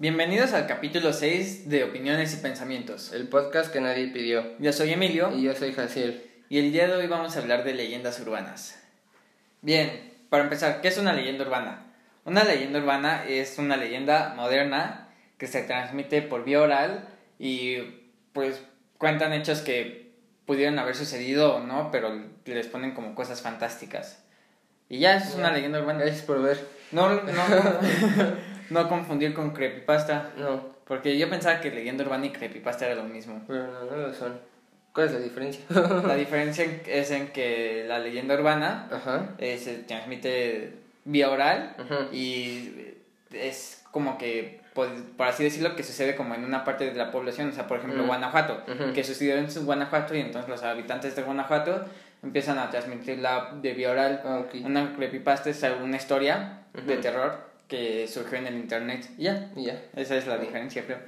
Bienvenidos al capítulo 6 de Opiniones y Pensamientos. El podcast que nadie pidió. Yo soy Emilio Y yo soy Jaciel. y el día de hoy vamos a hablar de leyendas urbanas. Bien, para empezar, ¿qué es una leyenda urbana? Una leyenda urbana es una leyenda moderna que se transmite por vía oral y pues cuentan hechos que pudieron haber sucedido o no, pero les ponen como cosas fantásticas. Y ya, eso es una leyenda urbana. Gracias por ver. No, no, no confundir con creepypasta. No, Porque yo pensaba que leyenda urbana y creepypasta era lo mismo. pero no, no lo son. ¿Cuál es la diferencia? La diferencia en- es en que la leyenda urbana Ajá. eh, se transmite vía oral Ajá. y es como que, por, por así decirlo, que sucede como en una parte de la población, o sea, por ejemplo, Mm. Guanajuato, que sucedió en Guanajuato y entonces los habitantes de Guanajuato empiezan a transmitirla de vía oral. Ah. Una creepypasta es una historia de terror que surgió en el internet y ya, Y ya. esa es la diferencia, creo.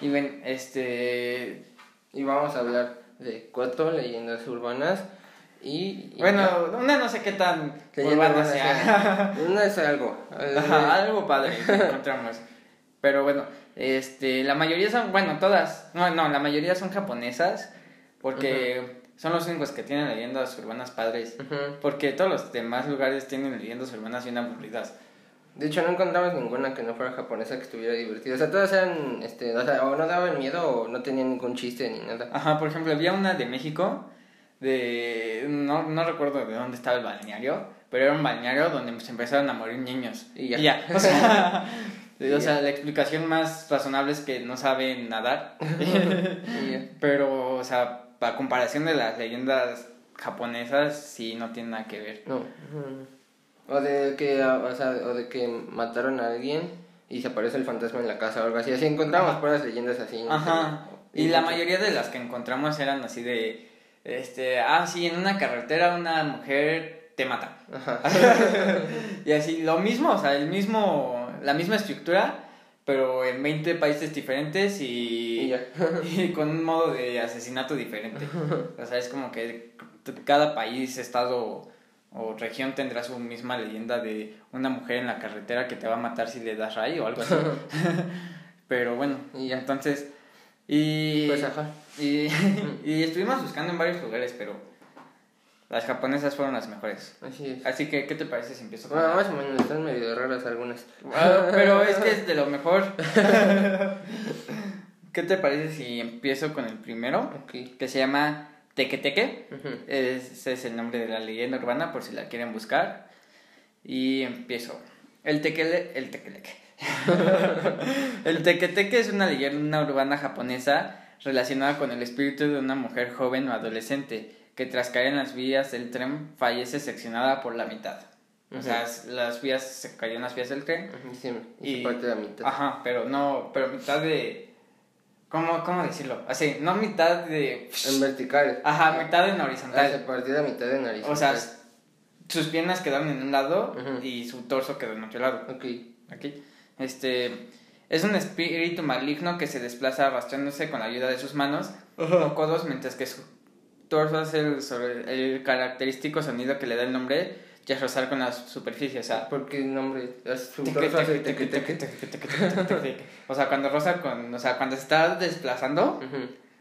Y ven, este... Y vamos a hablar de cuatro leyendas urbanas y... y Bueno, una no sé qué tan ya. Urbana sea. Una es algo. Ajá, algo padre que encontramos. Pero bueno, este, la mayoría son, bueno, todas, no, no, la mayoría son japonesas porque son los únicos que tienen leyendas urbanas padres. Ujú. Porque todos los demás lugares tienen leyendas urbanas bien aburridas. De hecho, no encontramos ninguna que no fuera japonesa que estuviera divertida. O sea, todas eran, este, o sea, o no daban miedo o no tenían ningún chiste ni nada. Ajá, por ejemplo, había una de México, de, no, no recuerdo de dónde estaba el balneario, pero era un balneario donde se empezaron a morir niños. Y ya. O sea, Y o sea, ya. la explicación más razonable es que no saben nadar. Pero, o sea, a comparación de las leyendas japonesas, sí no tiene nada que ver. No. O de que, o sea, o de que mataron a alguien y se aparece el fantasma en la casa o algo así. Así encontramos Ajá. puras leyendas así. Ajá. Y la mayoría de las que encontramos eran así de, este, ah, sí, en una carretera una mujer te mata. Ajá. y así, lo mismo, o sea, el mismo, la misma estructura, pero en 20 países diferentes y, Y ya. y con un modo de asesinato diferente. O sea, es como que cada país, estado o región tendrá su misma leyenda de una mujer en la carretera que te va a matar si le das rayo o algo así. Pero bueno, Y entonces... Y, Pues ajá. y, y estuvimos buscando en varios lugares, pero las japonesas fueron las mejores. Así es. Así que, ¿qué te parece si empiezo con Bueno, más o menos, están medio raras algunas. Ah, pero es que es de lo mejor. ¿Qué te parece si empiezo con el primero? Ok. Que se llama Teque Teque. Ujú. Ese es el nombre de la leyenda urbana, por si la quieren buscar. Y empiezo. El tequele, el tequeleque. el tequeteque es una leyenda urbana japonesa relacionada con el espíritu de una mujer joven o adolescente que tras caer en las vías del tren fallece seccionada por la mitad. O sea, las vías se cayó en las vías del tren. Ujú, sí, y Y- se parte de la mitad. Ajá, pero no, pero mitad de ¿cómo cómo decirlo? Así, no mitad de En vertical. Ajá, mitad en se horizontal. partió la mitad de nariz. O sea, sus piernas quedaron en un lado y su torso quedó en otro lado. Ok. Aquí. Este es un espíritu maligno que se desplaza arrastrándose con la ayuda de sus manos o codos mientras que su torso hace el, sobre el característico sonido que le da el nombre y es rozar con la superficie, o sea, Porque el nombre. es. O sea, cuando roza con, o sea, cuando se está desplazando,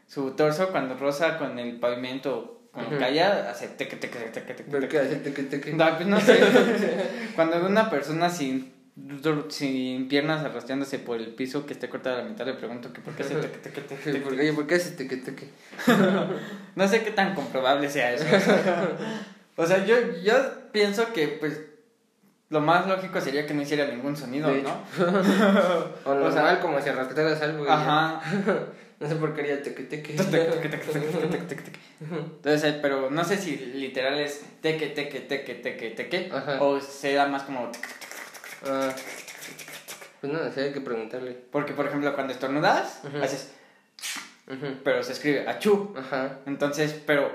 su torso cuando roza con el pavimento, con Ujú. calla, hace teque, teque, teque, teque, ¿Por qué hace teque, teque? No, pues no sé. Cuando una persona sin, sin piernas arrastrándose por el piso que esté cortada a la mitad, le pregunto que por qué hace teque, teque, teque, Sí, teque. ¿por- Oye, ¿por qué hace teque, teque? No sé qué tan comprobable sea eso. O sea, yo, yo pienso que pues lo más lógico sería que no hiciera ningún sonido, De ¿no? O O sea- normal, como si arrastraras algo. y. Ajaj. No sé por qué haría teque, teque. Teque, teque, teque. Entonces, eh, pero no sé si literal es teque, teque, teque, teque, teque, Ajá. o sea más como... Ah, pues no, sé, hay que preguntarle. Porque, por ejemplo, cuando estornudas, haces... Pero se escribe achú. Ajá, Entonces, pero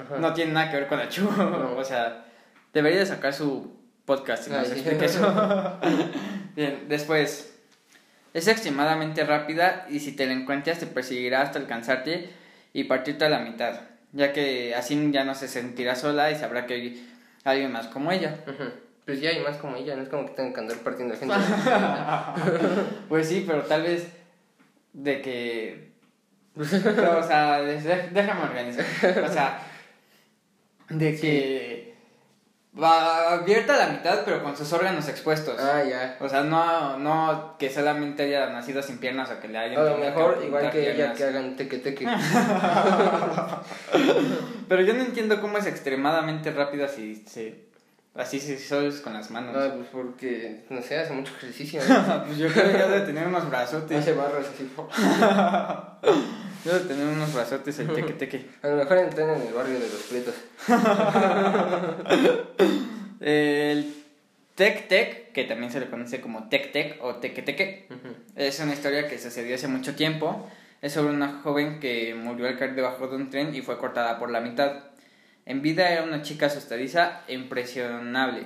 ajá. no tiene nada que ver con achú. O sea, debería de sacar su podcast y Ah, nos sí. explique eso. Bien, después... Es extremadamente rápida y si te la encuentras te perseguirá hasta alcanzarte y partirte a la mitad, ya que así ya no se sentirá sola y sabrá que hay alguien más como ella. Pues ya hay más como ella, no es como que tengan que andar partiendo a gente. Pues sí, pero tal vez de que... o sea, déjame organizar. O sea, de que va abierta a la mitad, pero con sus órganos expuestos. ah, ya. O sea, no, no que solamente haya nacido sin piernas o que le hayan A lo mejor, que igual que ella, piernas. que hagan teque teque. Pero yo no entiendo cómo es extremadamente rápida si se... Así si solo es con las manos. No, pues porque, no sé, hace mucho ejercicio. ¿no? pues yo creo que ya debe tener unos brazotes. Hace barras así. Debe tener unos brazotes el teque teque. A lo mejor entrena en el barrio de los prietos. El Tec Tec, que también se le conoce como Tec Tec o Teque Teque, es una historia que sucedió hace mucho tiempo. Es sobre una joven que murió al caer debajo de un tren y fue cortada por la mitad. En vida era una chica asustadiza e impresionable.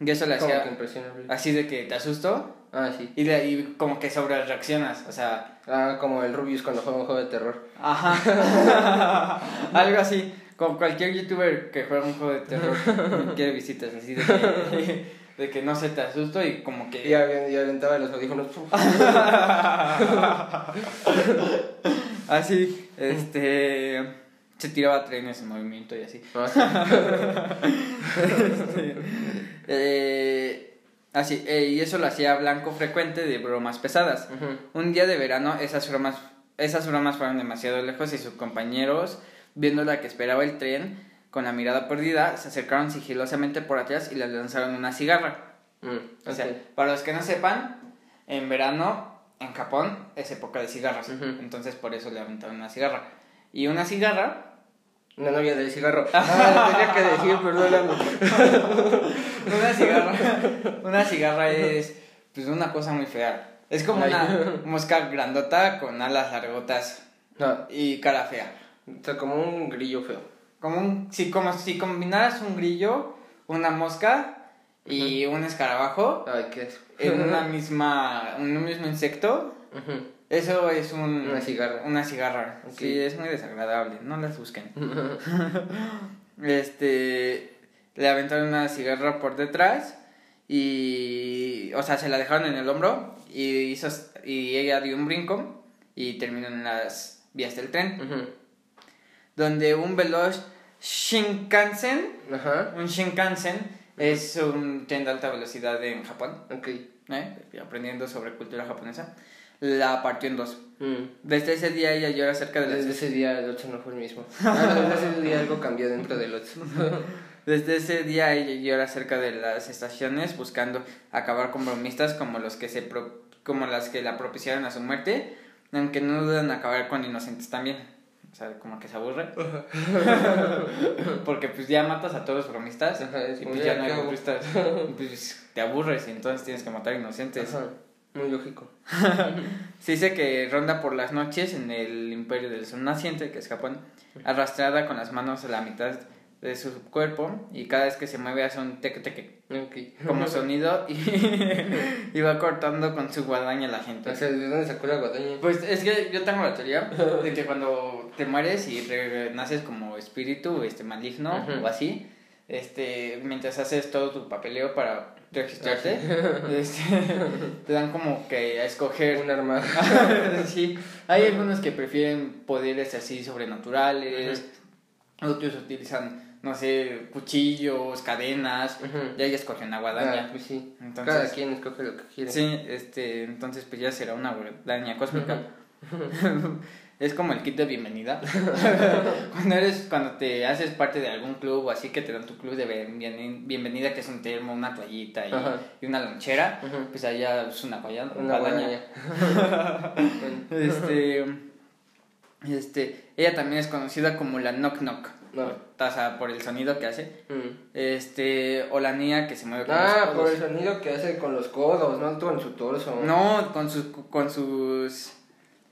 Y eso que hacía impresionable. así de que te asusto Ah, sí. y, de, y como que sobre reaccionas. O sea, Ah, como el Rubius cuando juega un juego de terror. Ajá. Algo así. Como cualquier youtuber que juega un juego de terror y quiere visitas, así de que, de que no se te asusto y como que. Y aventaba los audífonos. así, este. Se tiraba trenes en movimiento y así. Ah, sí. Este, eh, así, eh, y eso lo hacía Blanco frecuente de bromas pesadas. Un día de verano esas bromas, esas bromas fueron demasiado lejos y sus compañeros, viéndola que esperaba el tren, con la mirada perdida, se acercaron sigilosamente por atrás y le lanzaron una cigarra. Mm, O sea, para los que no sepan, en verano en Japón es época de cigarros, Ujú. entonces por eso le aventaron una cigarra. Y una cigarra, Una novia del cigarro. Ah, tenía que decir, perdóname. una cigarra, una cigarra es pues una cosa muy fea. Es como Ay. una mosca grandota con alas largotas No, y cara fea. o sea, como un grillo feo. Como un, si, como si combinaras un grillo, una mosca y un escarabajo Ay, qué es. en una misma, en un mismo insecto, eso es un, Una cigarra. Una cigarra. Sí, es muy desagradable, no las busquen. Este, le aventaron una cigarra por detrás y, o sea, se la dejaron en el hombro y hizo, y ella dio un brinco y terminó en las vías del tren, donde un veloz Shinkansen. Un Shinkansen es un tren de alta velocidad en Japón, Ok. ¿eh? aprendiendo sobre cultura japonesa. La partió en dos. Mm. Desde ese día ella llora acerca de Desde las... ese día el 8 no fue el mismo. Ah, desde ese día algo cambió dentro del 8. Desde ese día ella llora acerca de las estaciones buscando acabar con bromistas como los que se pro- como las que la propiciaron a su muerte, aunque no dudan acabar con inocentes también. O sea, como que se aburre. Porque pues ya matas a todos los bromistas Ajá, y pues ya, no hay bromistas. Pues te aburres y entonces tienes que matar inocentes. Ajá. Muy lógico. Se dice que ronda por las noches en el imperio del sol naciente, que es Japón, arrastrada con las manos a la mitad de su cuerpo y cada vez que se mueve hace un teque teque Ok. como sonido y, y va cortando con su guadaña la gente. O sea, ¿de dónde sacó la guadaña? Pues es que yo tengo la teoría de que cuando te mueres y renaces como espíritu este maligno Ujú. o así, este mientras haces todo tu papeleo para registrarte, este, te dan como que a escoger Un arma. sí, hay algunos que prefieren poderes así sobrenaturales, otros utilizan, no sé, cuchillos, cadenas, Ujú. y ahí escogen una Ah, guadaña. pues sí. Entonces- Cada quien escoge lo que quiere. Sí, este, entonces pues ya será una guadaña cósmica. es como el kit de bienvenida. cuando eres, cuando te haces parte de algún club o así que te dan tu club de bien- bienvenida, que es un termo, una toallita y, Ajá. y una lonchera, Ujú. pues allá es una guadaña. Una guadaña. Este, este, ella también es conocida como la knock knock. No. O sea, por el sonido que hace. mm. Este, o la niña que se mueve con Ah, los por codos. el sonido que hace con los codos, no con su torso. No, con sus, con sus,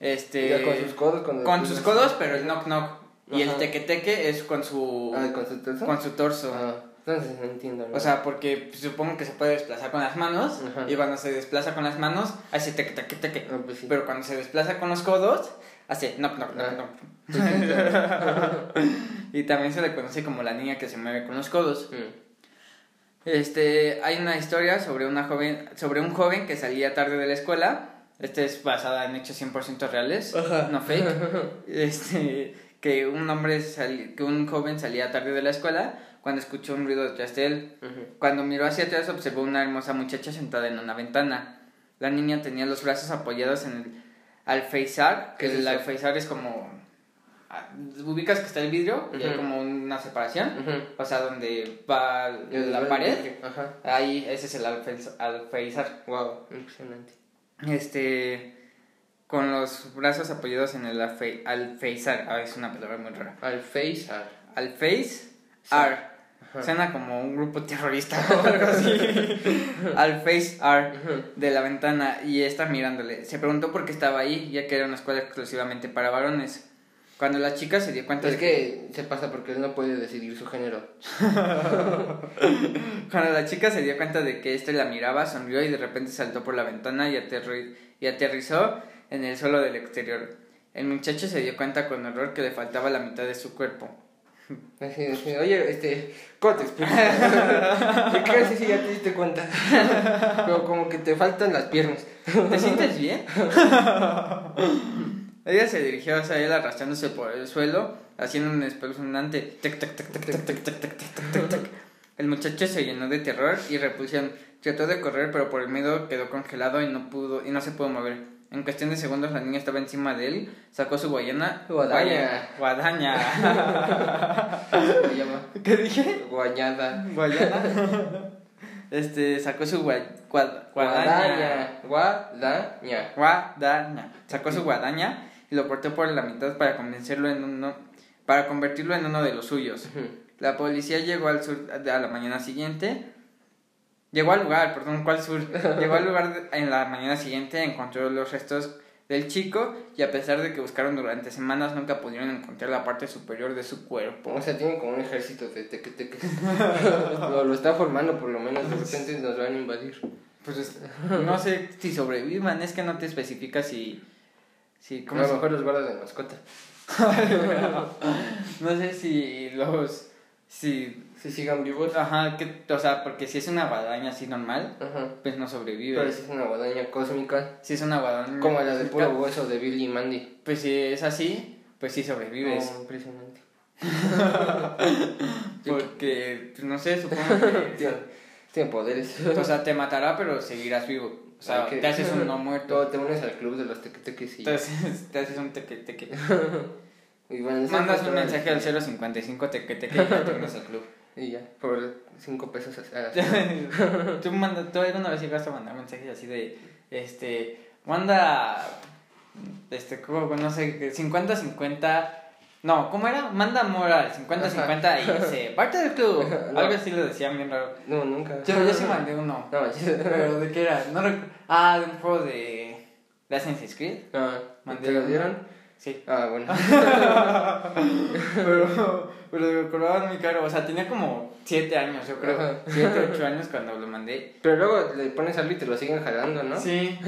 este, Ya, con sus codos. Con, con sus codos, pero el knock knock. Y el Ajá. teque teque es con su, Ah, con su torso. con su torso. Ah, entonces no entiendo. ¿no? O sea, porque supongo que se puede desplazar con las manos. Ajá. Y cuando se desplaza con las manos, hace teque teque teque. Ah, pues sí. Pero cuando se desplaza con los codos, hace knock knock knock knock. Y también se le conoce como la niña que se mueve con los codos. Mm. Este, hay una historia sobre una joven, sobre un joven que salía tarde de la escuela. Esta es basada en hechos 100% reales, Ajá. no fake. Este, que un hombre sali- que un joven salía tarde de la escuela cuando escuchó un ruido detrás de él. Cuando miró hacia atrás observó una hermosa muchacha sentada en una ventana. La niña tenía los brazos apoyados en el alféizar, que ¿Qué es el alféizar es como ah, ubicas que está el vidrio y hay como una separación, Ujú. o sea, donde va la pared. Ajá. Ahí, ese es el alféiz- alféizar. Wow, impresionante. Este, con los brazos apoyados en el alfe- alféizar. Ah, es una palabra muy rara. Alféizar. Alféizar. Ajá. Suena como un grupo terrorista o algo así. Alféizar Ujú. de la ventana y está mirándole. Se preguntó por qué estaba ahí, ya que era una escuela exclusivamente para varones. Cuando la chica se dio cuenta Es de que se pasa porque él no puede decidir su género. Cuando la chica se dio cuenta de que este la miraba, sonrió y de repente saltó por la ventana y, aterri- y aterrizó en el suelo del exterior. El muchacho se dio cuenta con horror que le faltaba la mitad de su cuerpo. Oye, este, ¿cómo te explico? ¿De qué haces si ya te diste cuenta? Pero como que te faltan las piernas. ¿Te sientes bien? Ella se dirigió hacia él arrastrándose por el suelo, haciendo un espeluznante El muchacho se llenó de terror y repulsión. Trató de correr, pero por el miedo quedó congelado y no pudo y no se pudo mover. En cuestión de segundos la niña estaba encima de él, sacó su guayana. Guadaña. Guadaña. ¿Qué dije? Guayada. Guayana. Este, sacó su guay, guadaña. Guadaña. Guadaña. Guadaña. Sacó su guadaña y lo cortó por la mitad para convencerlo en uno, para convertirlo en uno de los suyos. La policía llegó al sur a la mañana siguiente. Llegó al lugar, perdón, ¿cuál sur? Llegó al lugar de- en la mañana siguiente, encontró los restos del chico y a pesar de que buscaron durante semanas nunca pudieron encontrar la parte superior de su cuerpo. O sea, tienen como un ejército de teque lo, lo está formando por lo menos, de repente nos van a invadir. Pues es- no sé si sobrevivan, es que no te especifica si... si A ¿cómo lo se- mejor los guardas de mascota. no sé si los... Si Si sigan vivos. Ajá, que, o sea, porque si es una guadaña así normal, Ajá. pues no sobrevive. Pero si es una guadaña cósmica. Si es una guadaña. Como la de puro hueso de Billy y Mandy. Pues si es así, pues sí sobrevives. Oh, impresionante. Porque, pues no sé, supongo que. Tiene poderes. o sea, te matará, pero seguirás vivo. O sea, Ok. te haces un no muerto. Te unes al club de los tequeteques y... Te haces, te haces un teque teque. y bueno, Mandas un mensaje al 055 teque teque y ya te unes al club. Y ya, por 5 pesos a tú, manda, tú alguna vez llegaste a mandar mensajes así de, este, manda, este, como, no sé, 50-50, no, ¿cómo era? Manda moral, 50-50 y se parte del club. No. Algo así lo decían bien raro. No, nunca. Yo, yo sí mandé uno. No, yo- Pero ¿de qué era? No recu- Ah, de un juego de, de Assassin's Creed. No, Mandé ¿te lo dieron? Sí. Ah, bueno. Pero, pero me cobraban muy caro. O sea, tenía como 7 años, yo creo. Ajá. 7, 8 años cuando lo mandé. Pero luego le pones algo y te lo siguen jalando, ¿no? Sí.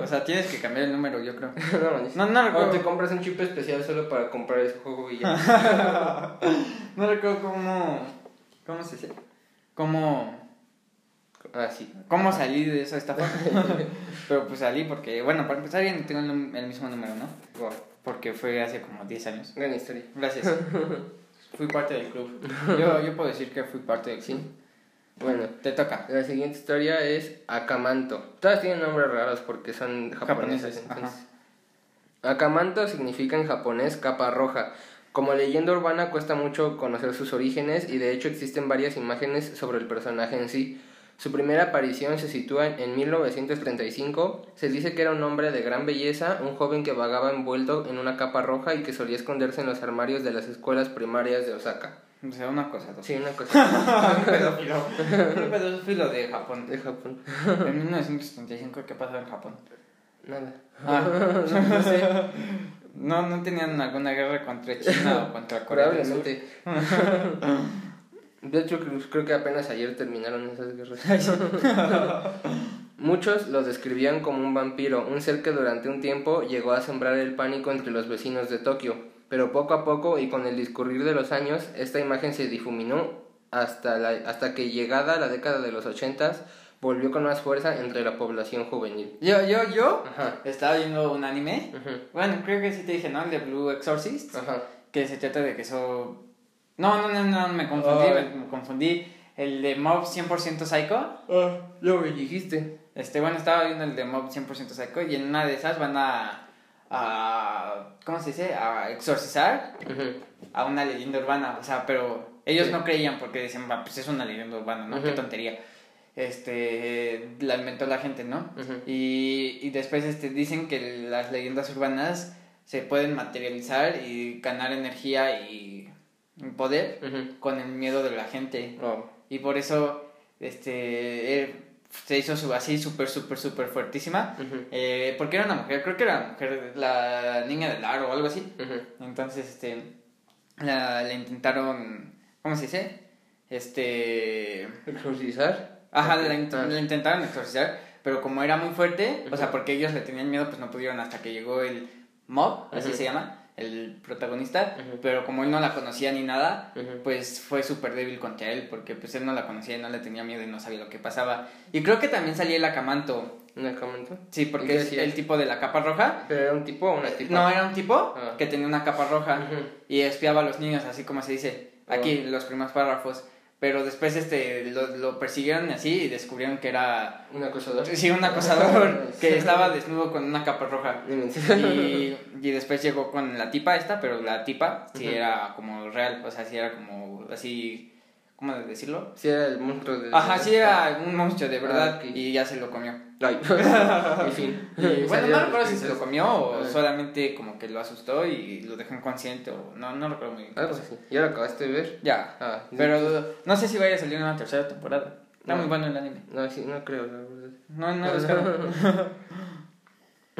O sea, tienes que cambiar el número, yo creo. no. No, no O te compras un chip especial solo para comprar ese juego y ya. No recuerdo cómo. ¿Cómo se dice? Cómo. Ah, sí. ¿Cómo salí de esa estafa? Pero pues salí porque, bueno, para empezar no tengo el, el mismo número, ¿no? Wow. Porque fue hace como 10 años. Gran historia. Gracias. fui parte del club. Yo, yo puedo decir que fui parte del club. Sí. Bueno, Te toca. la siguiente historia es Akamanto. Todas tienen nombres raros porque son. Japoneses, entonces. Akamanto significa en japonés capa roja. Como leyenda urbana cuesta mucho conocer sus orígenes y de hecho existen varias imágenes sobre el personaje en sí. Su primera aparición se sitúa en 1935. Se dice que era un hombre de gran belleza, un joven que vagaba envuelto en una capa roja y que solía esconderse en los armarios de las escuelas primarias de Osaka. O sea, una cosa. Dos. Sí, una cosa un pedófilo. un pedófilo de Japón. de Japón. En 1975, ¿qué pasó en Japón? Nada. Ah, no sé. No, no tenían alguna guerra contra China o contra Corea del Sur. De hecho, creo, que apenas ayer terminaron esas guerras. Muchos lo describían como un vampiro, un ser que durante un tiempo llegó a sembrar el pánico entre los vecinos de Tokio. Pero poco a poco y con el discurrir de los años, esta imagen se difuminó hasta, la, hasta que llegada la década de los ochentas volvió con más fuerza entre la población juvenil. Yo, yo, yo Ajá. estaba viendo un anime. Bueno, creo que sí te dije, ¿no? El de Blue Exorcist. Ajá. Que se trata de que eso... No, no, no, no, me confundí, Ay. me confundí. El de Mob 100% Psycho. Ah, lo que dijiste. Este, bueno, estaba viendo el de Mob 100% Psycho y en una de esas van a... a ¿Cómo se dice? A exorcizar a una leyenda urbana. O sea, pero ellos no creían porque decían, va, pues es una leyenda urbana, ¿no? Qué Ujú. tontería. Este, la inventó la gente, ¿no? Y, y después este, dicen que las leyendas urbanas se pueden materializar y ganar energía y poder con el miedo de la gente. Oh. Y por eso este, eh, se hizo su, así súper, súper, súper fuertísima. Eh, porque era una mujer, creo que era la mujer, la niña del aro o algo así. Entonces, este, la, la intentaron, ¿cómo se dice? Este, ¿Exorcizar? ajá, la, Ah. la intentaron exorcizar, pero como era muy fuerte, o sea, porque ellos le tenían miedo, pues no pudieron hasta que llegó el mob, así se llama, el protagonista, pero como él no la conocía ni nada, pues fue súper débil contra él, porque pues él no la conocía y no le tenía miedo y no sabía lo que pasaba. Y creo que también salía el acamanto, ¿Una comento? sí, ¿Y porque es el tipo de la capa roja. ¿Pero era un tipo o una tipa? No, era un tipo Ah. que tenía una capa roja y espiaba a los niños, así como se dice aquí, los primeros párrafos. Pero después este lo, lo persiguieron y así y descubrieron que era ¿Un acosador? sí, un acosador que estaba desnudo con una capa roja. Y, y después llegó con la tipa esta, pero la tipa sí era como real, o sea, sí era como así, ¿cómo decirlo? Sí, era el monstruo de... Ajá, sí era un monstruo de verdad Ah, ok. y ya se lo comió. Ay, en fin. Y, bueno, no recuerdo si se lo comió o Ah. solamente como que lo asustó y lo dejó inconsciente o no, no recuerdo muy bien. Algo pasó. así. ¿Ya lo acabaste de ver? Ya, Ah, pero no sé si vaya a salir una tercera temporada. Está No. muy bueno el anime. No, sí, no creo, la verdad. No, no buscado.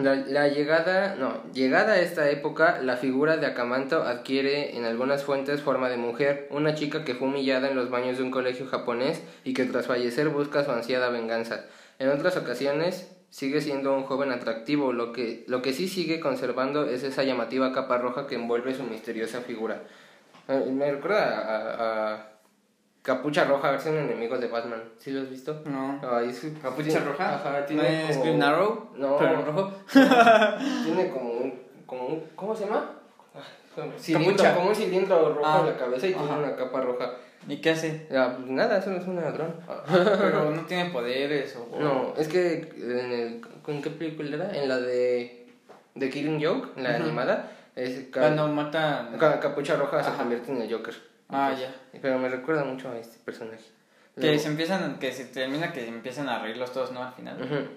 La, la llegada, no, llegada a esta época, la figura de Akamanto adquiere en algunas fuentes forma de mujer, una chica que fue humillada en los baños de un colegio japonés y que tras fallecer busca su ansiada venganza. En otras ocasiones sigue siendo un joven atractivo, lo que, lo que sí sigue conservando es esa llamativa capa roja que envuelve su misteriosa figura. Eh, Me recuerda a, a Capucha Roja, versión enemigo de Batman. ¿Sí lo has visto? No. Ay, su ¿Capucha roja? Ajá, ¿No tiene es como- Green Arrow? No. ¿Pero en rojo? Tiene como un, como un, ¿cómo se llama? Ah, Cilindro, Capucha. como un cilindro rojo Ah, en la cabeza y tiene una capa roja. ¿Y qué hace? Ya, pues nada, eso no es un ladrón. Pero no tiene poderes o... No, es que en el, ¿con qué película era? En la de, de Killing Joke, en la Ujú. animada, es Cuando mata... ca- Capucha Roja se Ajá. convierte en el Joker. Ah, Entonces, ya. Pero me recuerda mucho a este personaje. Que Luego- se empiezan, que se termina que empiezan a reírlos todos, ¿no? Al final. Ujú.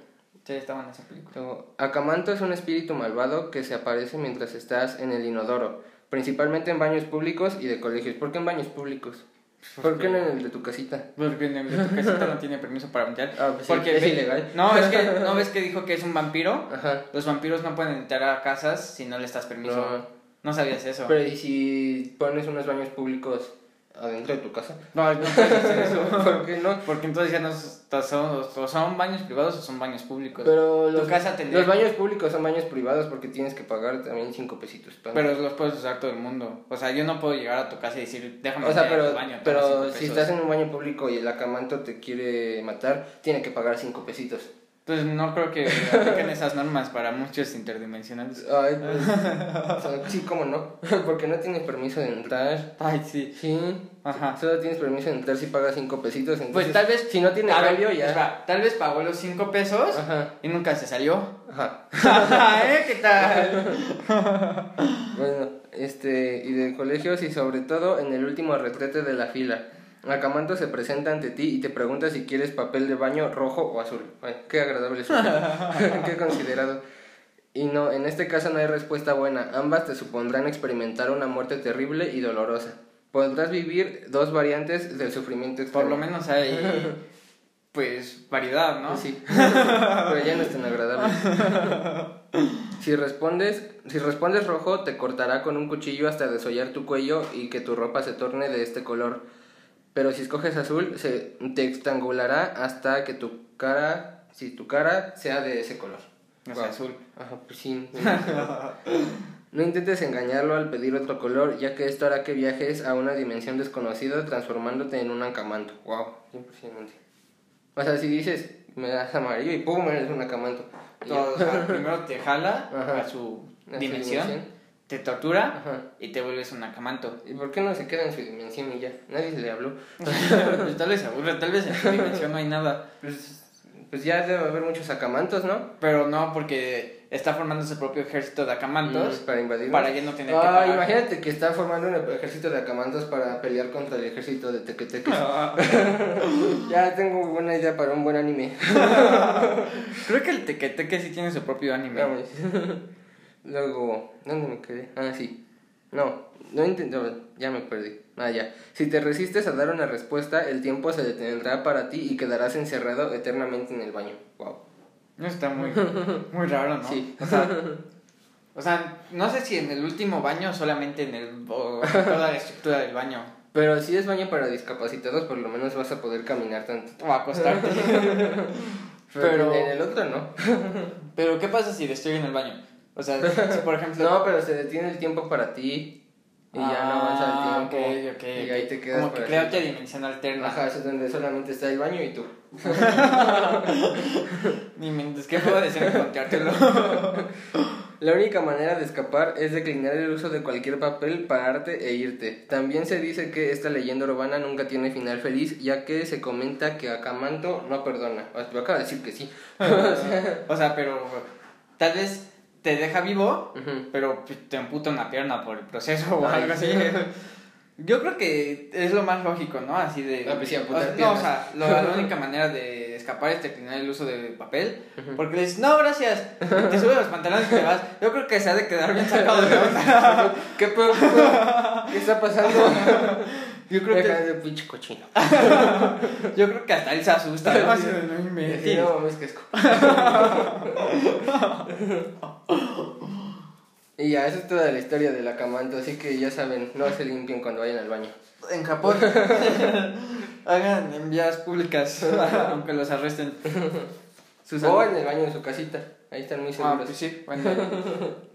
Sí, está buena esa película. Luego, Akamanto es un espíritu malvado que se aparece mientras estás en el inodoro, principalmente en baños públicos y de colegios. ¿Por qué en baños públicos? ¿Por qué no en el de tu casita? Porque en el de tu casita no tiene permiso para meter. Ah, pues sí, Porque es ilegal. No, es que no ves que dijo que es un vampiro. Ajá. Los vampiros no pueden entrar a casas si no les das permiso. No. No, sabías eso. Pero ¿y si pones unos baños públicos adentro de tu casa? No, no puedes hacer eso. ¿Por qué no? Porque entonces ya no son, o son baños privados o son baños públicos. Pero Tu los, casa tendría- los baños públicos son baños privados porque tienes que pagar también cinco pesitos. para- Pero los puedes usar todo el mundo. O sea, yo no puedo llegar a tu casa y decir, déjame o sea, pero, tu baño. pero si pesos". estás en un baño público y el acamanto te quiere matar, tiene que pagar cinco pesitos. Pues no creo que apliquen esas normas para muchos interdimensionales. Ay, pues, sí, cómo no, porque no tienes permiso de entrar. Ay, sí. Sí, Ajá. solo tienes permiso de entrar si pagas cinco pesitos. Entonces, Pues tal vez. si no tiene cambio, ya. espera, tal vez pagó los 5 pesos Ajá, y nunca se salió. ajá. ¿Eh? ¿Qué tal? Bueno, este, y de colegios y sobre todo en el último retrete de la fila. Acamanto se presenta ante ti y te pregunta si quieres papel de baño rojo o azul. Ay, qué agradable qué considerado. Y no, en este caso no hay respuesta buena. Ambas te supondrán experimentar una muerte terrible y dolorosa. Podrás vivir dos variantes del sufrimiento Por extremo. lo menos hay. Pues variedad, ¿no? Sí, pero ya no es tan agradable. Si respondes, si respondes rojo, te cortará con un cuchillo hasta desollar tu cuello y que tu ropa se torne de este color. Pero si escoges azul, se te estrangulará hasta que tu cara, si tu cara sea de ese color. O sea, azul. Ajá, pues sí. No intentes engañarlo al pedir otro color, ya que esto hará que viajes a una dimensión desconocida transformándote en un acamanto. Wow, impresionante. O sea, si dices, me das amarillo y pum, eres un ya. Todo, o sea, primero te jala Ajá. a su A su dimensión, dimensión. Te tortura Ajá. y te vuelves un acamanto. ¿Y por qué no se queda en su dimensión y ya? Nadie le habló. Pues tal vez se aburre, tal vez en su dimensión no hay nada. Pues, pues ya debe haber muchos acamantos, ¿no? Pero no, porque está formando su propio ejército de acamantos Mm, para invadir. para ya no tener que Ah, pagar. imagínate que está formando un ejército de acamantos para pelear contra el ejército de tequeteques. ya tengo buena idea para un buen anime. Creo que el tequeteque sí tiene su propio anime. Vamos. Luego, ¿dónde me quedé? Ah, sí. No, no intento, ya me perdí. Ah, ya. Si te resistes a dar una respuesta, el tiempo se detendrá para ti y quedarás encerrado eternamente en el baño. Wow. No está muy, muy raro, ¿no? Sí. O sea, o sea, no sé si en el último baño o solamente en el, o toda la estructura del baño. Pero si es baño para discapacitados, por lo menos vas a poder caminar tanto. O acostarte. Pero, Pero- en el otro no. Pero, ¿qué pasa si destruyen el baño? O sea, si por ejemplo. No, pero se detiene el tiempo para ti y ya no avanza el tiempo. Ah, Ok, ok. Y ahí te quedas Como que crea otra dimensión alterna. Ajá, eso es donde solamente está el baño y tú. Ni mentes, ¿qué puedo decir encontrártelo? La única manera de escapar es declinar el uso de cualquier papel, pararte e irte. También se dice que esta leyenda urbana nunca tiene final feliz, ya que se comenta que Acamanto no perdona. O sea, acaba de decir que sí. o sea, pero tal vez te deja vivo, pero pues, te amputa una pierna por el proceso o algo así. sí. Yo creo que es lo más lógico, ¿no? Así de... Ah, pues sí, amputar o sea, no, o sea, lo- la única manera de escapar es declinar el uso de papel. Porque le dices, no, gracias. Te subes los pantalones y te vas. Yo creo que se ha de quedar bien sacado de onda. ¿Qué pedo? ¿Qué pedo? ¿Qué está pasando? Yo creo Deja que, de pinche cochino. yo creo que hasta él se asusta. ¿no? Así de, no Sí, inventes. no mames, que asco. Y ya, esa es toda la historia del acamanto, así que ya saben, no se limpien cuando vayan al baño. En Japón hagan en vías públicas, aunque los arresten. Sus O en el baño de su casita, ahí están muy Ah, seguros. pues sí, bueno.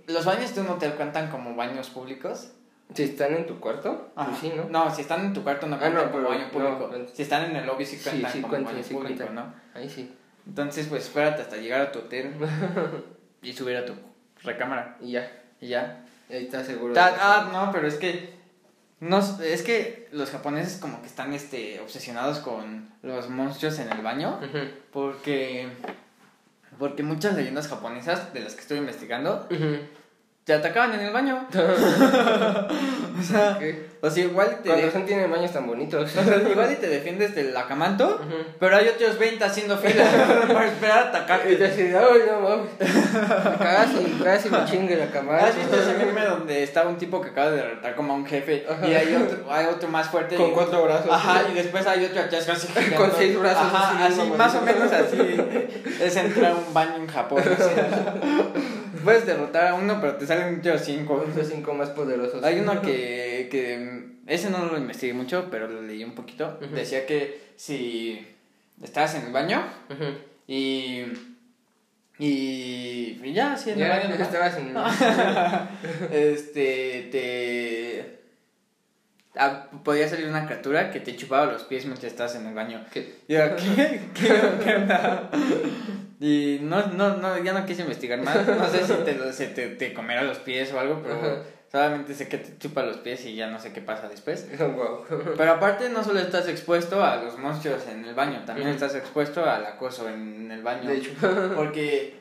¿Los baños de un hotel cuentan como baños públicos? Si están en tu cuarto, Ajá. pues sí, ¿no? No, si están en tu cuarto no Ah, cuentan no, como baño público. no, si están en el lobby sí Sí, cuentan sí como cuentan, baño sí público, cuentan. ¿no? Ahí sí. Entonces, pues espérate hasta llegar a tu hotel y subir a tu recámara Y ya, y ya. ahí está seguro. Ta- ah, no, pero es que no es que los japoneses como que están este obsesionados con los monstruos en el baño porque porque muchas leyendas japonesas de las que estoy investigando ujú. Te atacaban en el baño. o sea, ¿Qué? O sea, igual te Con razón tienen baños tan bonitos. igual y te defiendes del acamanto, pero hay otros 20 haciendo fila para esperar a Y te atacarte. así, ay, no mames. Casi, casi me chingue la cámara. ¿Has visto ese meme donde estaba un tipo que acaba de derrotar como a un jefe Ajá. y hay otro, hay otro más fuerte? Con y- cuatro brazos. Ajá, y después hay otro atrás así Con seis brazos, Ajá, así, más o menos así es entrar a un baño en Japón. Puedes derrotar a uno, pero te salen otros cinco. Los cinco más poderosos. Hay uno que, que ese no lo investigué mucho, pero lo leí un poquito. Decía que si estabas en el baño y y, y ya, sí, en el baño. estabas en. este te ah, podía salir una criatura que te chupaba los pies mientras estabas en el baño. ¿Qué? Y yo, ¿qué? ¿Qué? ¿Qué onda? Y no, no, no, ya no quise investigar más. No sé si te, se te, te comerá los pies o algo, pero. Solamente sé que te chupa los pies y ya no sé qué pasa después. Wow. Pero aparte no solo estás expuesto a los monstruos en el baño, también estás expuesto al acoso en el baño. De hecho. Porque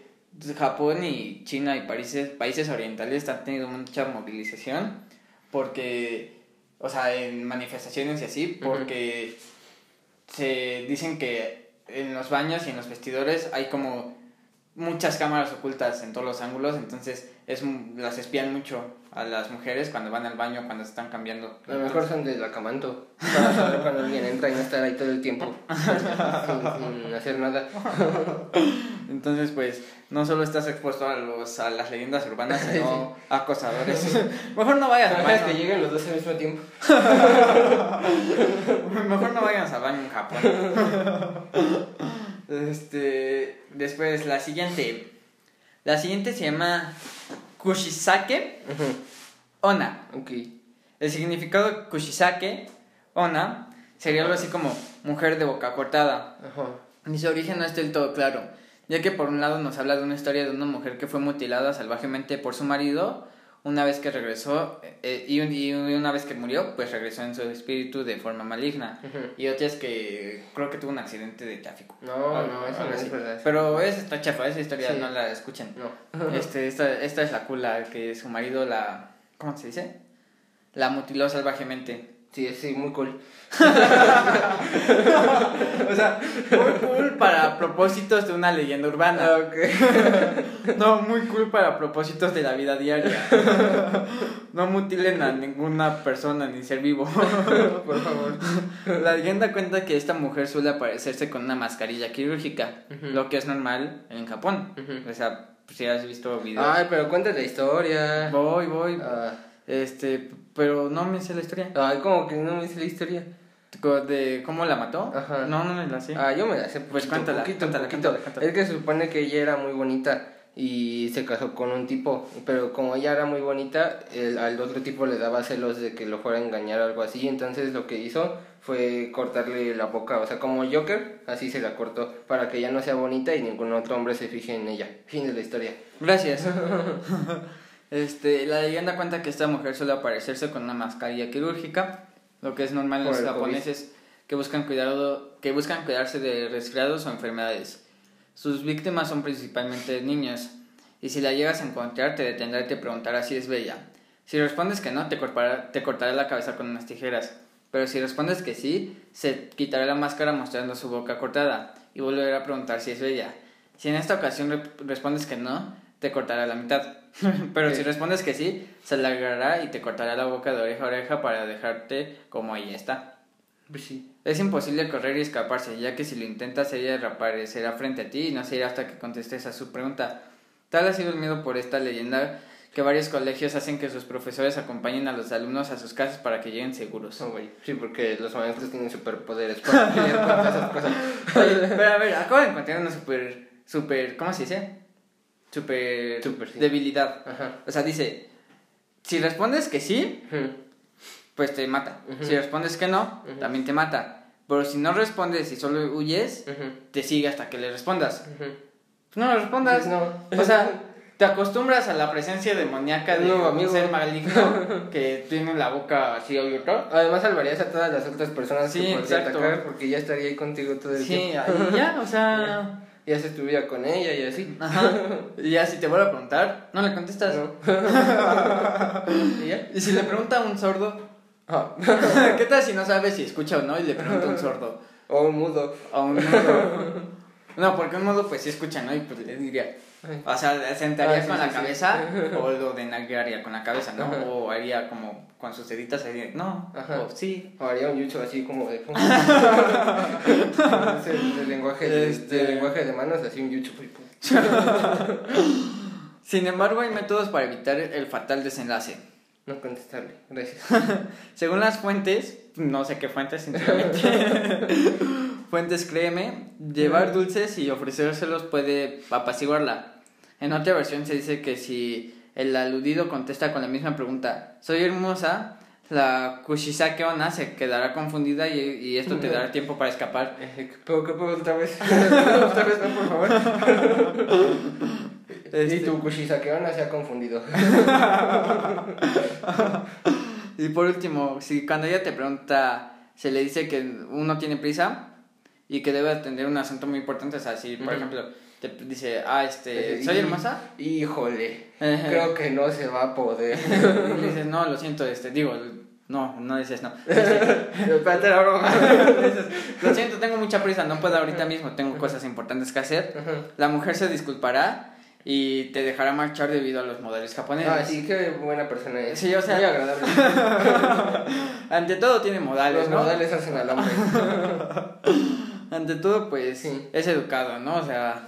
Japón y China y países, países orientales han tenido mucha movilización porque, o sea, en manifestaciones y así, porque se dicen que en los baños y en los vestidores hay como muchas cámaras ocultas en todos los ángulos, entonces es las espían mucho a las mujeres cuando van al baño, cuando se están cambiando. A lo mejor son del acamanto. Para saber cuando alguien entra y no estar ahí todo el tiempo. sin, sin hacer nada. Entonces, pues, no solo estás expuesto a los a las leyendas urbanas, sino a acosadores. Mejor no vayas al Imaginas que baño. lleguen los dos al mismo tiempo. Mejor no vayas al baño en Japón. Este, después la siguiente. La siguiente se llama Kushisake. Ona. Ok. El significado de Kushisake Ona sería algo así como mujer de boca cortada. Ajá. Y su origen no está del todo claro, ya que por un lado nos habla de una historia de una mujer que fue mutilada salvajemente por su marido una vez que regresó eh, y, un- y una vez que murió, pues regresó en su espíritu de forma maligna. Y otra es que creo que tuvo un accidente de tráfico. No, no, eso no es verdad. Pero esa está chafa, esa historia Sí. no la escuchen. No. Este, esta, esta es la cula que su marido la... ¿Cómo se dice? La mutiló salvajemente. Sí, sí, muy cool. O sea, muy cool para propósitos de una leyenda urbana. Ah, ok. No, muy cool para propósitos de la vida diaria. No mutilen a ninguna persona ni ser vivo. Por favor. La leyenda cuenta que esta mujer suele aparecerse con una mascarilla quirúrgica, lo que es normal en Japón. O sea, si has visto videos. Ay, pero cuenta la historia. Voy, voy. Ah, Este, pero no me sé la historia. Ay, como que no me dice la historia. ¿De cómo la mató? Ajá. No, no me la sé. Ah, yo me la sé. Pues poquito, cuéntala, poquito. Es que se supone que ella era muy bonita y se casó con un tipo, pero como ella era muy bonita, el, al otro tipo le daba celos de que lo fuera a engañar o algo así, entonces lo que hizo fue cortarle la boca, o sea, como Joker, así se la cortó, para que ella no sea bonita y ningún otro hombre se fije en ella. Fin de la historia. Gracias. este, la leyenda cuenta que esta mujer suele aparecerse con una mascarilla quirúrgica, lo que es normal en los japoneses que buscan cuidado, que buscan cuidarse de resfriados o enfermedades. Sus víctimas son principalmente niños, y si la llegas a encontrar te detendrá y te preguntará si es bella. Si respondes que no, te cortará, te cortará la cabeza con unas tijeras. Pero si respondes que sí, se quitará la máscara mostrando su boca cortada y volverá a preguntar si es bella. Si en esta ocasión respondes que no, te cortará la mitad. Pero si respondes que sí, se alargará y te cortará la boca de oreja a oreja para dejarte como ella está. Pues sí. Es imposible correr y escaparse, ya que si lo intentas ella reaparecerá frente a ti y no se irá hasta que contestes a su pregunta. Tal ha sido el miedo por esta leyenda que varios colegios hacen que sus profesores acompañen a los alumnos a sus casas para que lleguen seguros. Güey. Sí, porque los maestros tienen superpoderes esas cosas. Oye, pero a ver, acabo de encontrar una super, super, ¿cómo se dice? Super, Super, sí. debilidad. Ajá. O sea, dice, si respondes que sí, pues te mata. Ujú. Si respondes que no, Ujú. también te mata. Pero si no respondes y solo huyes, Ujú. te sigue hasta que le respondas. No le respondas. No. O sea, te acostumbras a la presencia demoníaca de No, un ser maligno que tiene la boca así abierta. Además salvarías a todas las otras personas Sí, que podría exacto. atacar porque ya estaría ahí contigo todo el Sí, tiempo. ahí ya, o sea. Y haces tu vida con ella y así. Ajá. Y ya si te vuelve a preguntar, no le contestas. ¿No? ¿Y ya? Y si le pregunta a un sordo, Ah. ¿qué tal si no sabe si escucha o no y le pregunta a un sordo? O un mudo. A un mudo. No, porque un mudo pues sí escucha, ¿no? Y pues le diría. O sea, sentaría Ah, sí, con sí, la sí. cabeza o lo denaguaría con la cabeza, ¿no? Ajá. O haría como con sus deditas así, no, Ajá. o sí. O haría un yucho así como de... es el, el lenguaje de, Este- el lenguaje de manos, así un yucho. pues. Sin embargo, hay métodos para evitar el fatal desenlace. No contestarle. Gracias. Según las fuentes, no sé qué fuentes, sinceramente. fuentes, créeme, llevar dulces y ofrecérselos puede apaciguarla. En otra versión se dice que si el aludido contesta con la misma pregunta, soy hermosa, la Kushisake Ona se quedará confundida y, y esto te dará tiempo para escapar. Eh, ¿Qué puedo, qué puedo otra vez? otra vez, no, por favor. Este- Y tu Kushisakeona se ha confundido. Y por último, si cuando ella te pregunta, se le dice que uno tiene prisa y que debe atender un asunto muy importante, o sea, si por ejemplo te dice, ah, este, Y- ¿soy hermosa? Híjole. Creo que no se va a poder. Y dices, no, lo siento, este, digo, no, no dices no. Espérate la broma. dices, lo siento, tengo mucha prisa, no puedo ahorita mismo, tengo cosas importantes que hacer. La mujer se disculpará y te dejará marchar debido a los modales japoneses. Ah, sí, qué buena persona es. Sí, o sea- Muy agradable. Ante todo tiene modales, Los ¿no? modales hacen al hombre. Ante todo, pues, Sí. es educado, ¿no? O sea,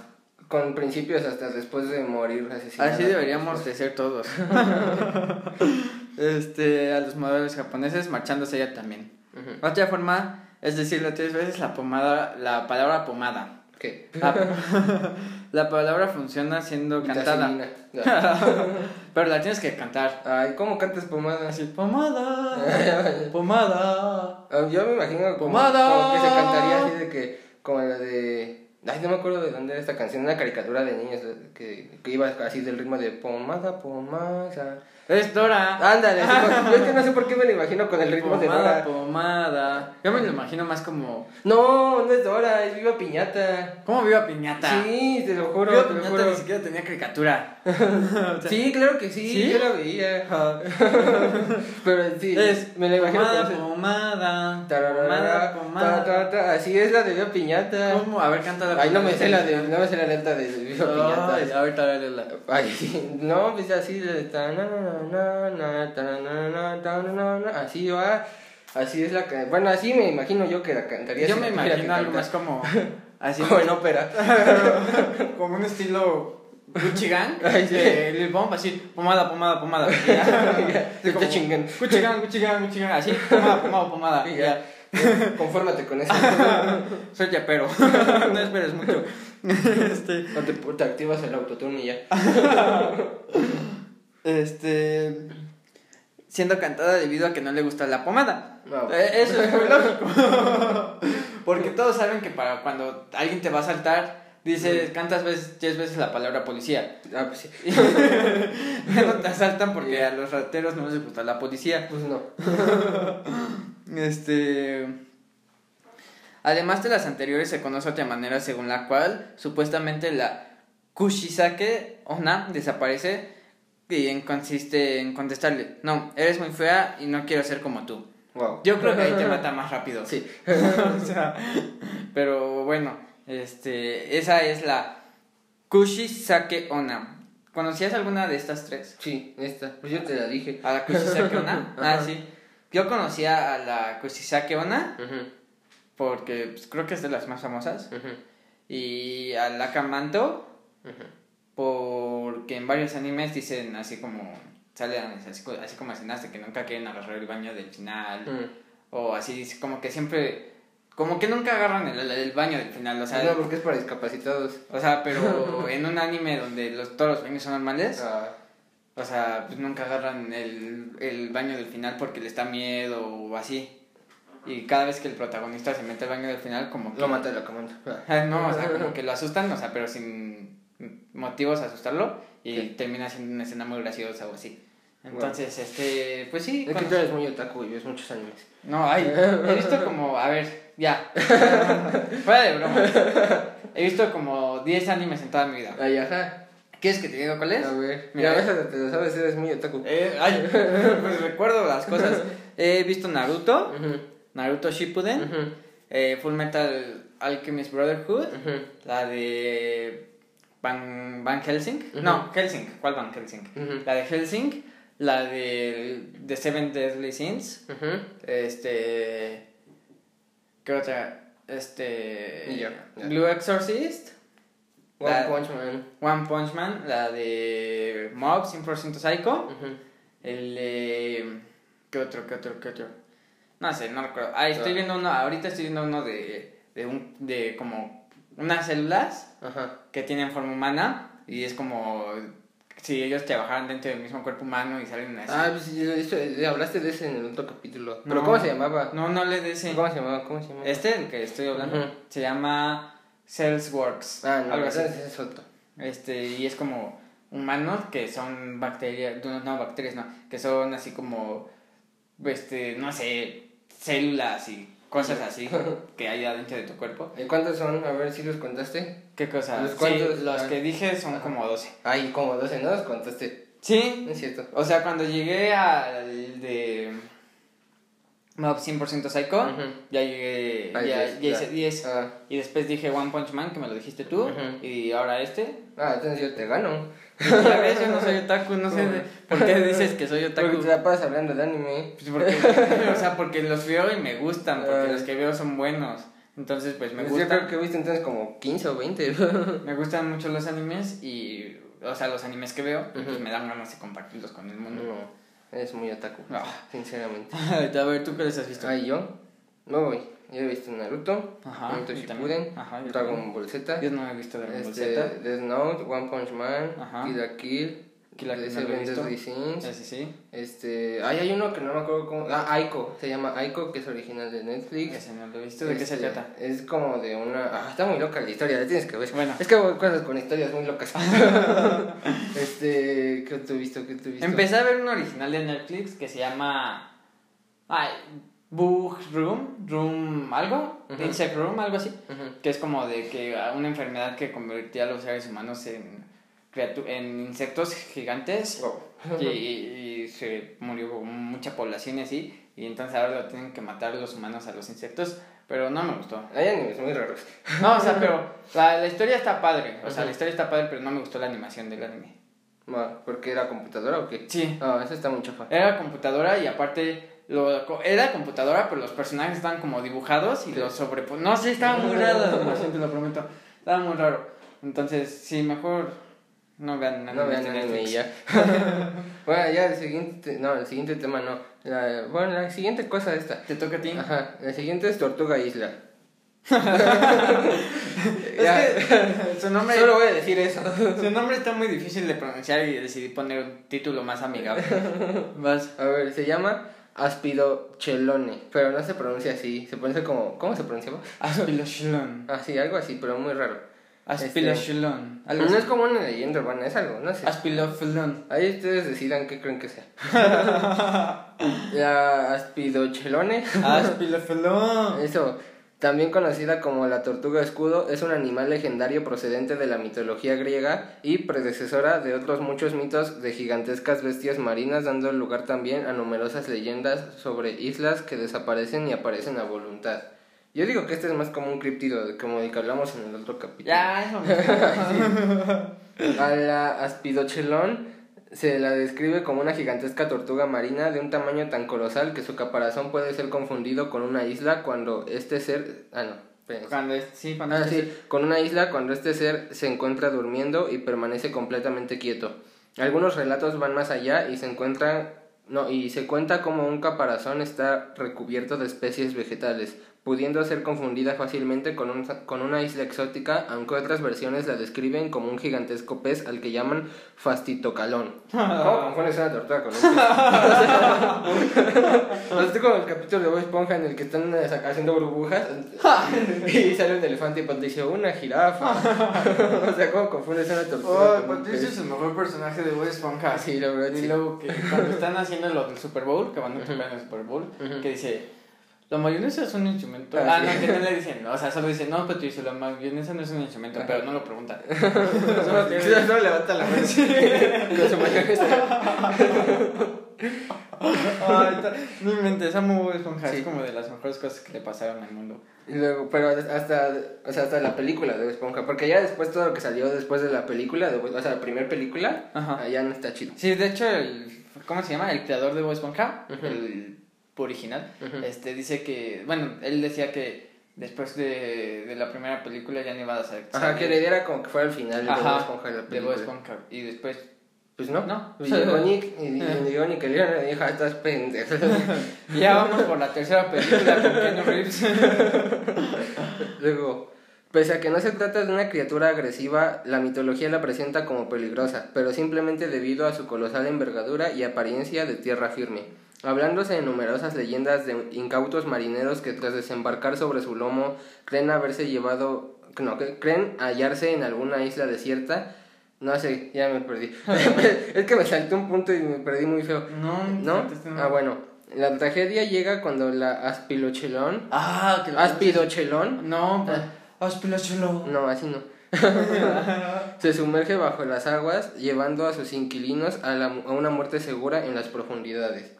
Con principios hasta después de morir asesinado. así deberíamos de ser todos. este, a los modales japoneses marchándose ella también. Ujú. Otra forma es decirle tres veces la pomada, la palabra pomada. ¿Qué? La, la palabra funciona siendo cantada. Pero la tienes que cantar. Ay, ¿cómo cantas pomada? Así, pomada, pomada. Ah, Yo me imagino como, Pomada. como que se cantaría así de que, como la de... Ay, no me acuerdo de dónde era esta canción, una caricatura de niños que, que iba así del ritmo de pomada, pomada. Es Dora. Ándale, así como- yo es que no sé por qué me lo imagino con el ritmo de pomada, Dora. pomada. Yo me lo imagino más como. No, no es Dora, es Viva Piñata. ¿Cómo viva piñata? Sí, te lo juro, Viva te lo piñata juro. ni siquiera tenía caricatura. Sí, claro que sí, ¿Sí? yo la veía. Pero sí, Es me la imagino pomada, como pomada. Tararara, Pomada, ta, ta, ta, Así es la de Viva Piñata. ¿Cómo? A ver, canta la Ay, no me sé la de, no me sé la letra de Viva Piñata. Ay, ahorita la. Ay, sí, no, pues así de ta, na, na, na, así va, así es la que, bueno, así me imagino yo que la cantaría. Yo si me imagino algo más como. Así. como en ópera. como un estilo Gucci Gang. Ay, sí. de Lil Pump, así, pomada, pomada, pomada. Gang, Gucci Gang, así, pomada, pomada, pomada. Y ya. ya. Confórmate con eso. Soy yapero. no esperes mucho. Este. No te, te activas el autotune y ya. Este. Siendo cantada debido a que no le gusta la pomada. No. Eh, Eso es muy lógico. Porque todos saben que para cuando alguien te va a saltar, dices, cantas veces, 10 veces la palabra policía. Ah, pues sí. No te asaltan porque a los rateros no les gusta la policía. Pues no. Este. Además de las anteriores, se conoce otra manera según la cual supuestamente la Kushisake Ona desaparece y en- consiste en contestarle: No, eres muy fea y no quiero ser como tú. Wow. Yo creo que ahí te mata más rápido. Sí. o sea, pero bueno, este, esa es la Kushisake Ona. ¿Conocías alguna de estas tres? Sí, esta. Pues yo te la dije. ¿A la Kushisake Ona? Ah, sí. Yo conocía a la Kushisake Ona porque pues, creo que es de las más famosas. Y a la Kamanto ujú. Porque en varios animes dicen así como salen así, así como escenas de que nunca quieren agarrar el baño del final Mm. o así como que siempre como que nunca agarran el, el- baño del final o sea no, porque es para discapacitados. o sea pero en un anime donde los, todos los baños son normales Ah, o sea pues nunca agarran el, el baño del final porque les da miedo o así y cada vez que el protagonista se mete al baño del final como que lo mata comanda. Ah, No, o sea, como que lo asustan, o sea, pero sin motivos a asustarlo y termina siendo una escena muy graciosa o así. Entonces, este, pues sí. Es que tú eres muy otaku y ves muchos animes. No, ay, he visto como, a ver, ya. Fuera de broma. He visto como 10 animes en toda mi vida. Ay, ajá. ¿Quieres que te diga cuál es? A ver. Mira, Mira, ves, te lo sabes, eres muy otaku. Eh, ay, pues recuerdo las cosas. He visto Naruto, Naruto Shippuden, eh, Full Metal Alchemist Brotherhood, La de Van, Van Helsing. No, Helsing. ¿Cuál Van Helsing? La de Helsing. La de The Seven Deadly Sins. Este. ¿Qué otra? Este. Blue Exorcist. One La- Punch Man. One Punch Man. La de Mob 100% Psycho. El de. ¿Qué otro? ¿Qué otro? ¿Qué otro? No sé, no recuerdo. Ah, estoy viendo uno. Ahorita estoy viendo uno de. De, un, de como. Unas células Ajá. que tienen forma humana y es como si ellos trabajaran dentro del mismo cuerpo humano y salen así. Ah, pues eso, eh, hablaste de ese en el otro capítulo. ¿Pero No. cómo se llamaba? No, no le de ese. ¿Cómo se llamaba? ¿Cómo se llamaba? Este, el que estoy hablando, Ujú. se llama Cellsworks. Ah, no, algo así. es otro. Este, y es como humanos que son bacterias, no, no, bacterias, no, que son así como, este, no sé, células y cosas así que hay adentro de tu cuerpo. ¿Y cuántos son? A ver si los contaste. ¿Qué cosas? ¿Los Sí, cuántos? los Ah. que dije son Ajá. como 12. Ay, como 12, ¿no? Los contaste. Sí, es cierto. O sea, cuando llegué al de Mob 100% Psycho, ya llegué, ya, ya. hice 10. Ah, Y después dije One Punch Man, que me lo dijiste tú, y ahora este. ah, entonces yo te gano. Ya ves, yo no soy otaku, no sé de- por qué dices que soy Porque otaku. te la pasas hablando de anime. Pues porque, o sea, porque los veo y me gustan, porque Ah. los que veo son buenos. Entonces, pues me Pues yo gustan, creo que viste entonces como 15 o 20. me gustan mucho los animes y, o sea, los animes que veo, pues Ujú. me dan ganas de compartirlos con el mundo. no, eres muy otaku. Ah. Sinceramente. A ver, ¿tú qué les has visto? Ay, yo. No voy. Yo he visto Naruto, Ajá, Naruto Shippuden. Ajá, Dragon Ball Z, Yo no he visto Dragon Ball este, Z. Death Note, One Punch Man, Ajá. Kill la Kill, Kill la Kill Seven. Deadly Sins, Sí, sí, este, ay, hay uno que no me acuerdo cómo, ah, Aiko, se llama Aiko, que es original de Netflix. Ese no lo he visto. ¿De qué se Este, trata? Es como de una. Ah, está muy loca la historia, la tienes que ver. Bueno. Es que hago cosas con historias muy locas. este. ¿Qué tú visto? ¿Qué tú visto? Empecé a ver un original de Netflix que se llama. Ay, Bug Room, Room, algo. Insect Room, algo así. Que es como de que una enfermedad que convertía a los seres humanos en, en insectos gigantes. Wow. y, y- y se murió mucha población y así. Y entonces ahora lo tienen que matar los humanos a los insectos. Pero no me gustó. Hay animes muy raros. No, o sea, pero la, la historia está padre. O sea, la historia está padre, pero no me gustó la animación del anime. ¿Porque era computadora o qué? Sí. Ah, eso está muy chafa. Era computadora y aparte lo, era computadora, pero los personajes estaban como dibujados y los sobrepon... No sé, estaba muy raro, siento, lo prometo. Estaba muy raro. Entonces, sí, mejor no vean No vean anime ya. bueno, ya el siguiente. No, el siguiente tema no. La, bueno, la siguiente cosa esta. ¿Te toca a ti? Ajá, la siguiente es Tortuga Isla. Es Ya. que su nombre, Solo voy a decir eso. su nombre está muy difícil de pronunciar y decidí poner un título más amigable. Vas. A ver, se llama Aspidochelone, pero no se pronuncia así, se pronuncia como, ¿cómo se pronunciaba? Aspilochelón. Ah, sí, algo así, pero muy raro. Aspilochelón. Algo No es como una leyenda urbana, es algo, no sé. Aspilofilón. Ahí ustedes decidan qué creen que sea. La Aspidochelone, Aspilofilón. eso, también conocida como la tortuga escudo, es un animal legendario procedente de la mitología griega y predecesora de otros muchos mitos de gigantescas bestias marinas, dando lugar también a numerosas leyendas sobre islas que desaparecen y aparecen a voluntad. Yo digo que este es más como un criptido, como el que hablamos en el otro capítulo. Ya, eso A la aspidochelón se la describe como una gigantesca tortuga marina de un tamaño tan colosal que su caparazón puede ser confundido con una isla cuando este ser... Ah, no. Cuando es, sí, cuando Ah, es- sí, con una isla cuando este ser se encuentra durmiendo y permanece completamente quieto. Algunos relatos van más allá y se encuentran no, y se cuenta como un caparazón está recubierto de especies vegetales, pudiendo ser confundida fácilmente con, un, con una isla exótica, aunque otras versiones la describen como un gigantesco pez al que llaman fastitocalón. ¿Cómo confundes una tortuga con un pez? Estoy como el capítulo de Bob Esponja en el que están eh, haciendo burbujas y sale un elefante y Patricio, una jirafa. o sea, ¿cómo confundes una tortuga Oh, con Patricio es el mejor personaje de Bob Esponja. Sí, la verdad, Y sí. luego que cuando están haciendo lo del Super Bowl, que van a tocar en el Super Bowl, Ujú. que dice, la mayonesa es un instrumento. Ah, Ah, sí. no, que no le dicen, o sea, solo dicen, no, Patricio, la mayonesa no es un instrumento, Ajá. pero no lo preguntan. Solo solo levanta la mano con su mayonesa. Ay, no inventes, amo Bob Esponja, Sí. es como de las mejores cosas que le pasaron al mundo. Y luego, pero hasta, o sea, hasta la película de Bob Esponja, porque ya después todo lo que salió después de la película, de Bob- o sea, la primera película, Ajá. ya no está chido. Sí, de hecho, el, ¿cómo se llama? El creador de Bob Esponja, Ujú. el original, Ujú. este dice que, bueno, él decía que después de, de la primera película ya no iba a ser. Ajá, que la idea era como que fuera el final de Bob Ajá, Esponja de la de película. Bob Esponja. Y después, Pues no, No. Pues Nick y, y llegó Nickelodeon y dijo, "Ah, estás pendejo. ya vamos por la tercera película con Keanu Reeves. Luego, pese a que no se trata de una criatura agresiva, la mitología la presenta como peligrosa, pero simplemente debido a su colosal envergadura y apariencia de tierra firme. Hablándose de numerosas leyendas de incautos marineros que tras desembarcar sobre su lomo creen haberse llevado, no, que creen hallarse en alguna isla desierta. No sé, ya me perdí. es que me salté un punto y me perdí muy feo. No, ¿No? Ah, bueno. La tragedia llega cuando la aspilochelón, Ah, que aspidochelón, No, pues, aspilachelo. no, así no. Se sumerge bajo las aguas, llevando a sus inquilinos a, la- a una muerte segura en las profundidades.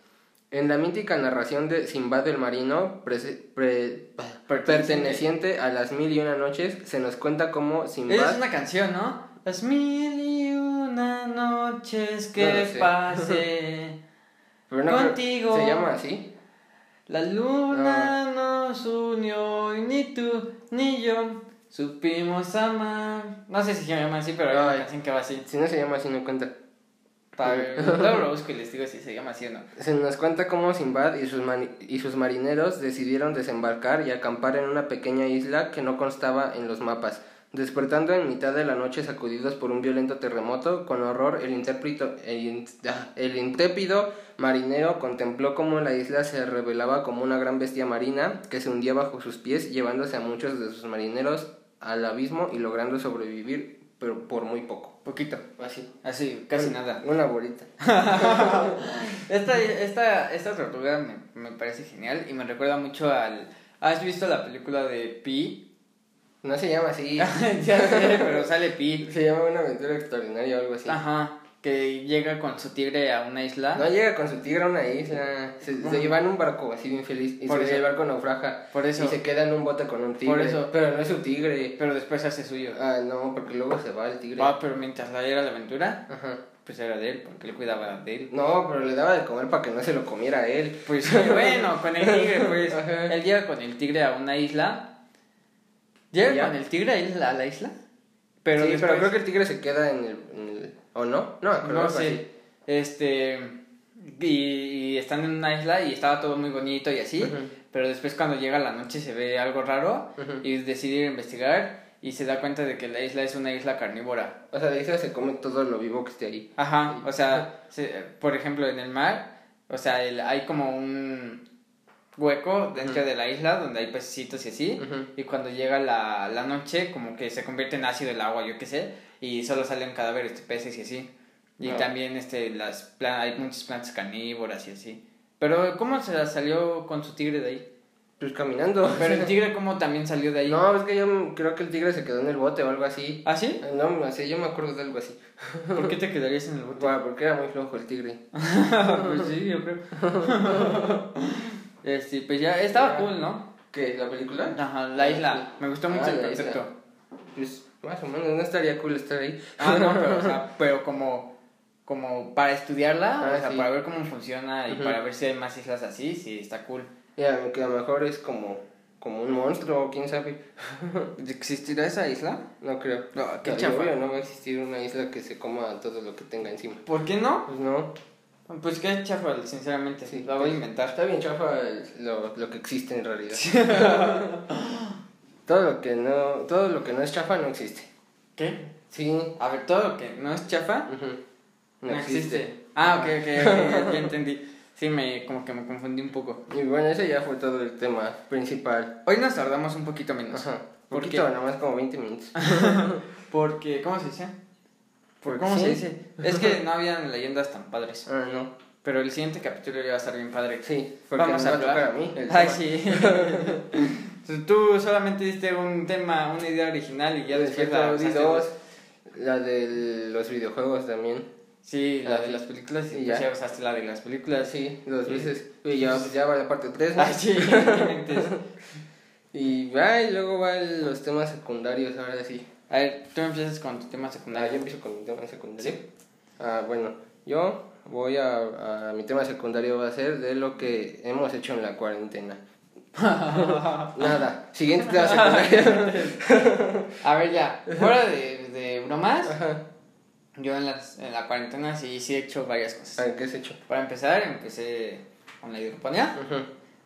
En la mítica narración de Simbad el Marino, pre- Perteneciente. a las mil y una noches, se nos cuenta cómo Simbad... es una canción, ¿no? Las mil y una noches que No pasé. Pero no contigo. ¿Se llama así? La luna nos unió y ni tú ni yo supimos amar. No sé si se llama así, pero hay una canción que va así. Si no se llama así, no cuenta. Les digo si se llama así o no. Se nos cuenta cómo Sinbad y sus, y sus marineros decidieron desembarcar y acampar en una pequeña isla que no constaba en los mapas. Despertando en mitad de la noche sacudidos por un violento terremoto, con horror el, intérprito- el, ah, el intrépido marinero contempló cómo la isla se revelaba como una gran bestia marina que se hundía bajo sus pies, llevándose a muchos de sus marineros al abismo y logrando sobrevivir, pero por muy poco. Poquito. Así. Así, casi nada. Una bolita. Esta, esta, esta tortuga me, me parece genial y me recuerda mucho al... ¿Has visto la película de Pi? No se llama así. ya sé, pero sale Pi. Se llama una aventura extraordinaria o algo así. Ajá, que llega con su tigre a una isla. No llega con su tigre a una isla. Se, se lleva en un barco así bien feliz. Y Por se el barco naufraga. Por eso. Y se queda en un bote con un tigre. Por eso. Pero no es su tigre. Pero después hace suyo. Ah, no, porque luego se va el tigre. Ah, pero mientras la era la aventura, Ajá. pues era de él, porque le cuidaba de él. No, pero le daba de comer para que no se lo comiera él. Pues bueno, con el tigre, pues. Ajá. Él llega con el tigre a una isla. ¿Y ¿Llega con el tigre a, isla- a la isla? Pero sí, después- pero creo que el tigre se queda en el. en el- ¿O no? No, No sé. así. Este. Y, y están en una isla y estaba todo muy bonito y así. Pero después, cuando llega la noche, se ve algo raro. Ujú. Y decide ir a investigar. Y se da cuenta de que la isla es una isla carnívora. O sea, de isla se come todo lo vivo que esté ahí. Ajá, o sea, se- por ejemplo, en el mar, o sea, el- hay como un hueco dentro de la isla donde hay pececitos y así. Y cuando llega la, la noche, como que se convierte en ácido el agua, yo qué sé, y solo salen cadáveres de peces y así. Y Ah. también este, las hay muchas plantas carnívoras y así. Pero, ¿cómo se salió con su tigre de ahí? Pues caminando. Pero el tigre, ¿cómo también salió de ahí? No, es que yo creo que el tigre se quedó en el bote o algo así. ¿Ah, sí? No, no sé, yo me acuerdo de algo así. ¿Por qué te quedarías en el bote? Bueno, porque era muy flojo el tigre. pues sí, yo creo. este, pues ya, estaba cool, ¿no? ¿Qué? ¿La película? Ajá, la isla. Me gustó mucho Ah, el concepto. isla. Pues más o menos, no estaría cool estar ahí. Ah, no, pero, o sea, pero como, como para estudiarla, Ah, o sea, sí. para ver cómo funciona y para ver si hay más islas así, sí, está cool. Ya, que a lo mejor es como, como un monstruo, quién sabe. ¿Existirá esa isla? No creo. No, qué No, chafa. no va a existir una isla que se coma todo lo que tenga encima. ¿Por qué no? Pues no. Pues qué chafa, sinceramente. Sí. la voy a inventar. Está bien chafa lo, lo que existe en realidad. todo lo que no, todo lo que no es chafa no existe. ¿Qué? Sí. A ver, todo lo que no es chafa ujú, no, existe. Ah, ok, ok, ok, ya entendí. Sí, me, como que me confundí un poco. Y bueno, ese ya fue todo el tema principal. Hoy nos tardamos un poquito menos. Ajá. ¿Por Poquito, nada más como 20 minutos. Porque, ¿cómo se dice? ¿Por ¿Cómo qué? se dice? Es que no habían leyendas tan padres. Ah, no. Pero el siguiente capítulo ya va a estar bien padre. Sí, porque Vamos a hablar. a mí. Ay, tema. sí. Tú solamente diste un tema, una idea original y ya después la di dos. La de los videojuegos también. Sí, la Ah, de sí. las películas y después ya. ya usaste la de las películas. Sí, dos Sí. veces. Y ya, pues, ya va la parte 3, ¿no? Ay, sí. Y, va, y luego van los temas secundarios, ahora sí. A ver, tú empiezas con tu tema Ah, secundario. yo empiezo con mi tema secundario. Ah, bueno, yo voy a, a... Mi tema secundario va a ser de lo que hemos hecho en la cuarentena. Nada, siguiente tema secundario. A ver, ya, fuera de, de bromas, Ajá. yo en, las, en la cuarentena sí, sí he hecho varias cosas. Ah, ¿Qué has hecho? Para empezar, empecé con la hidroponía.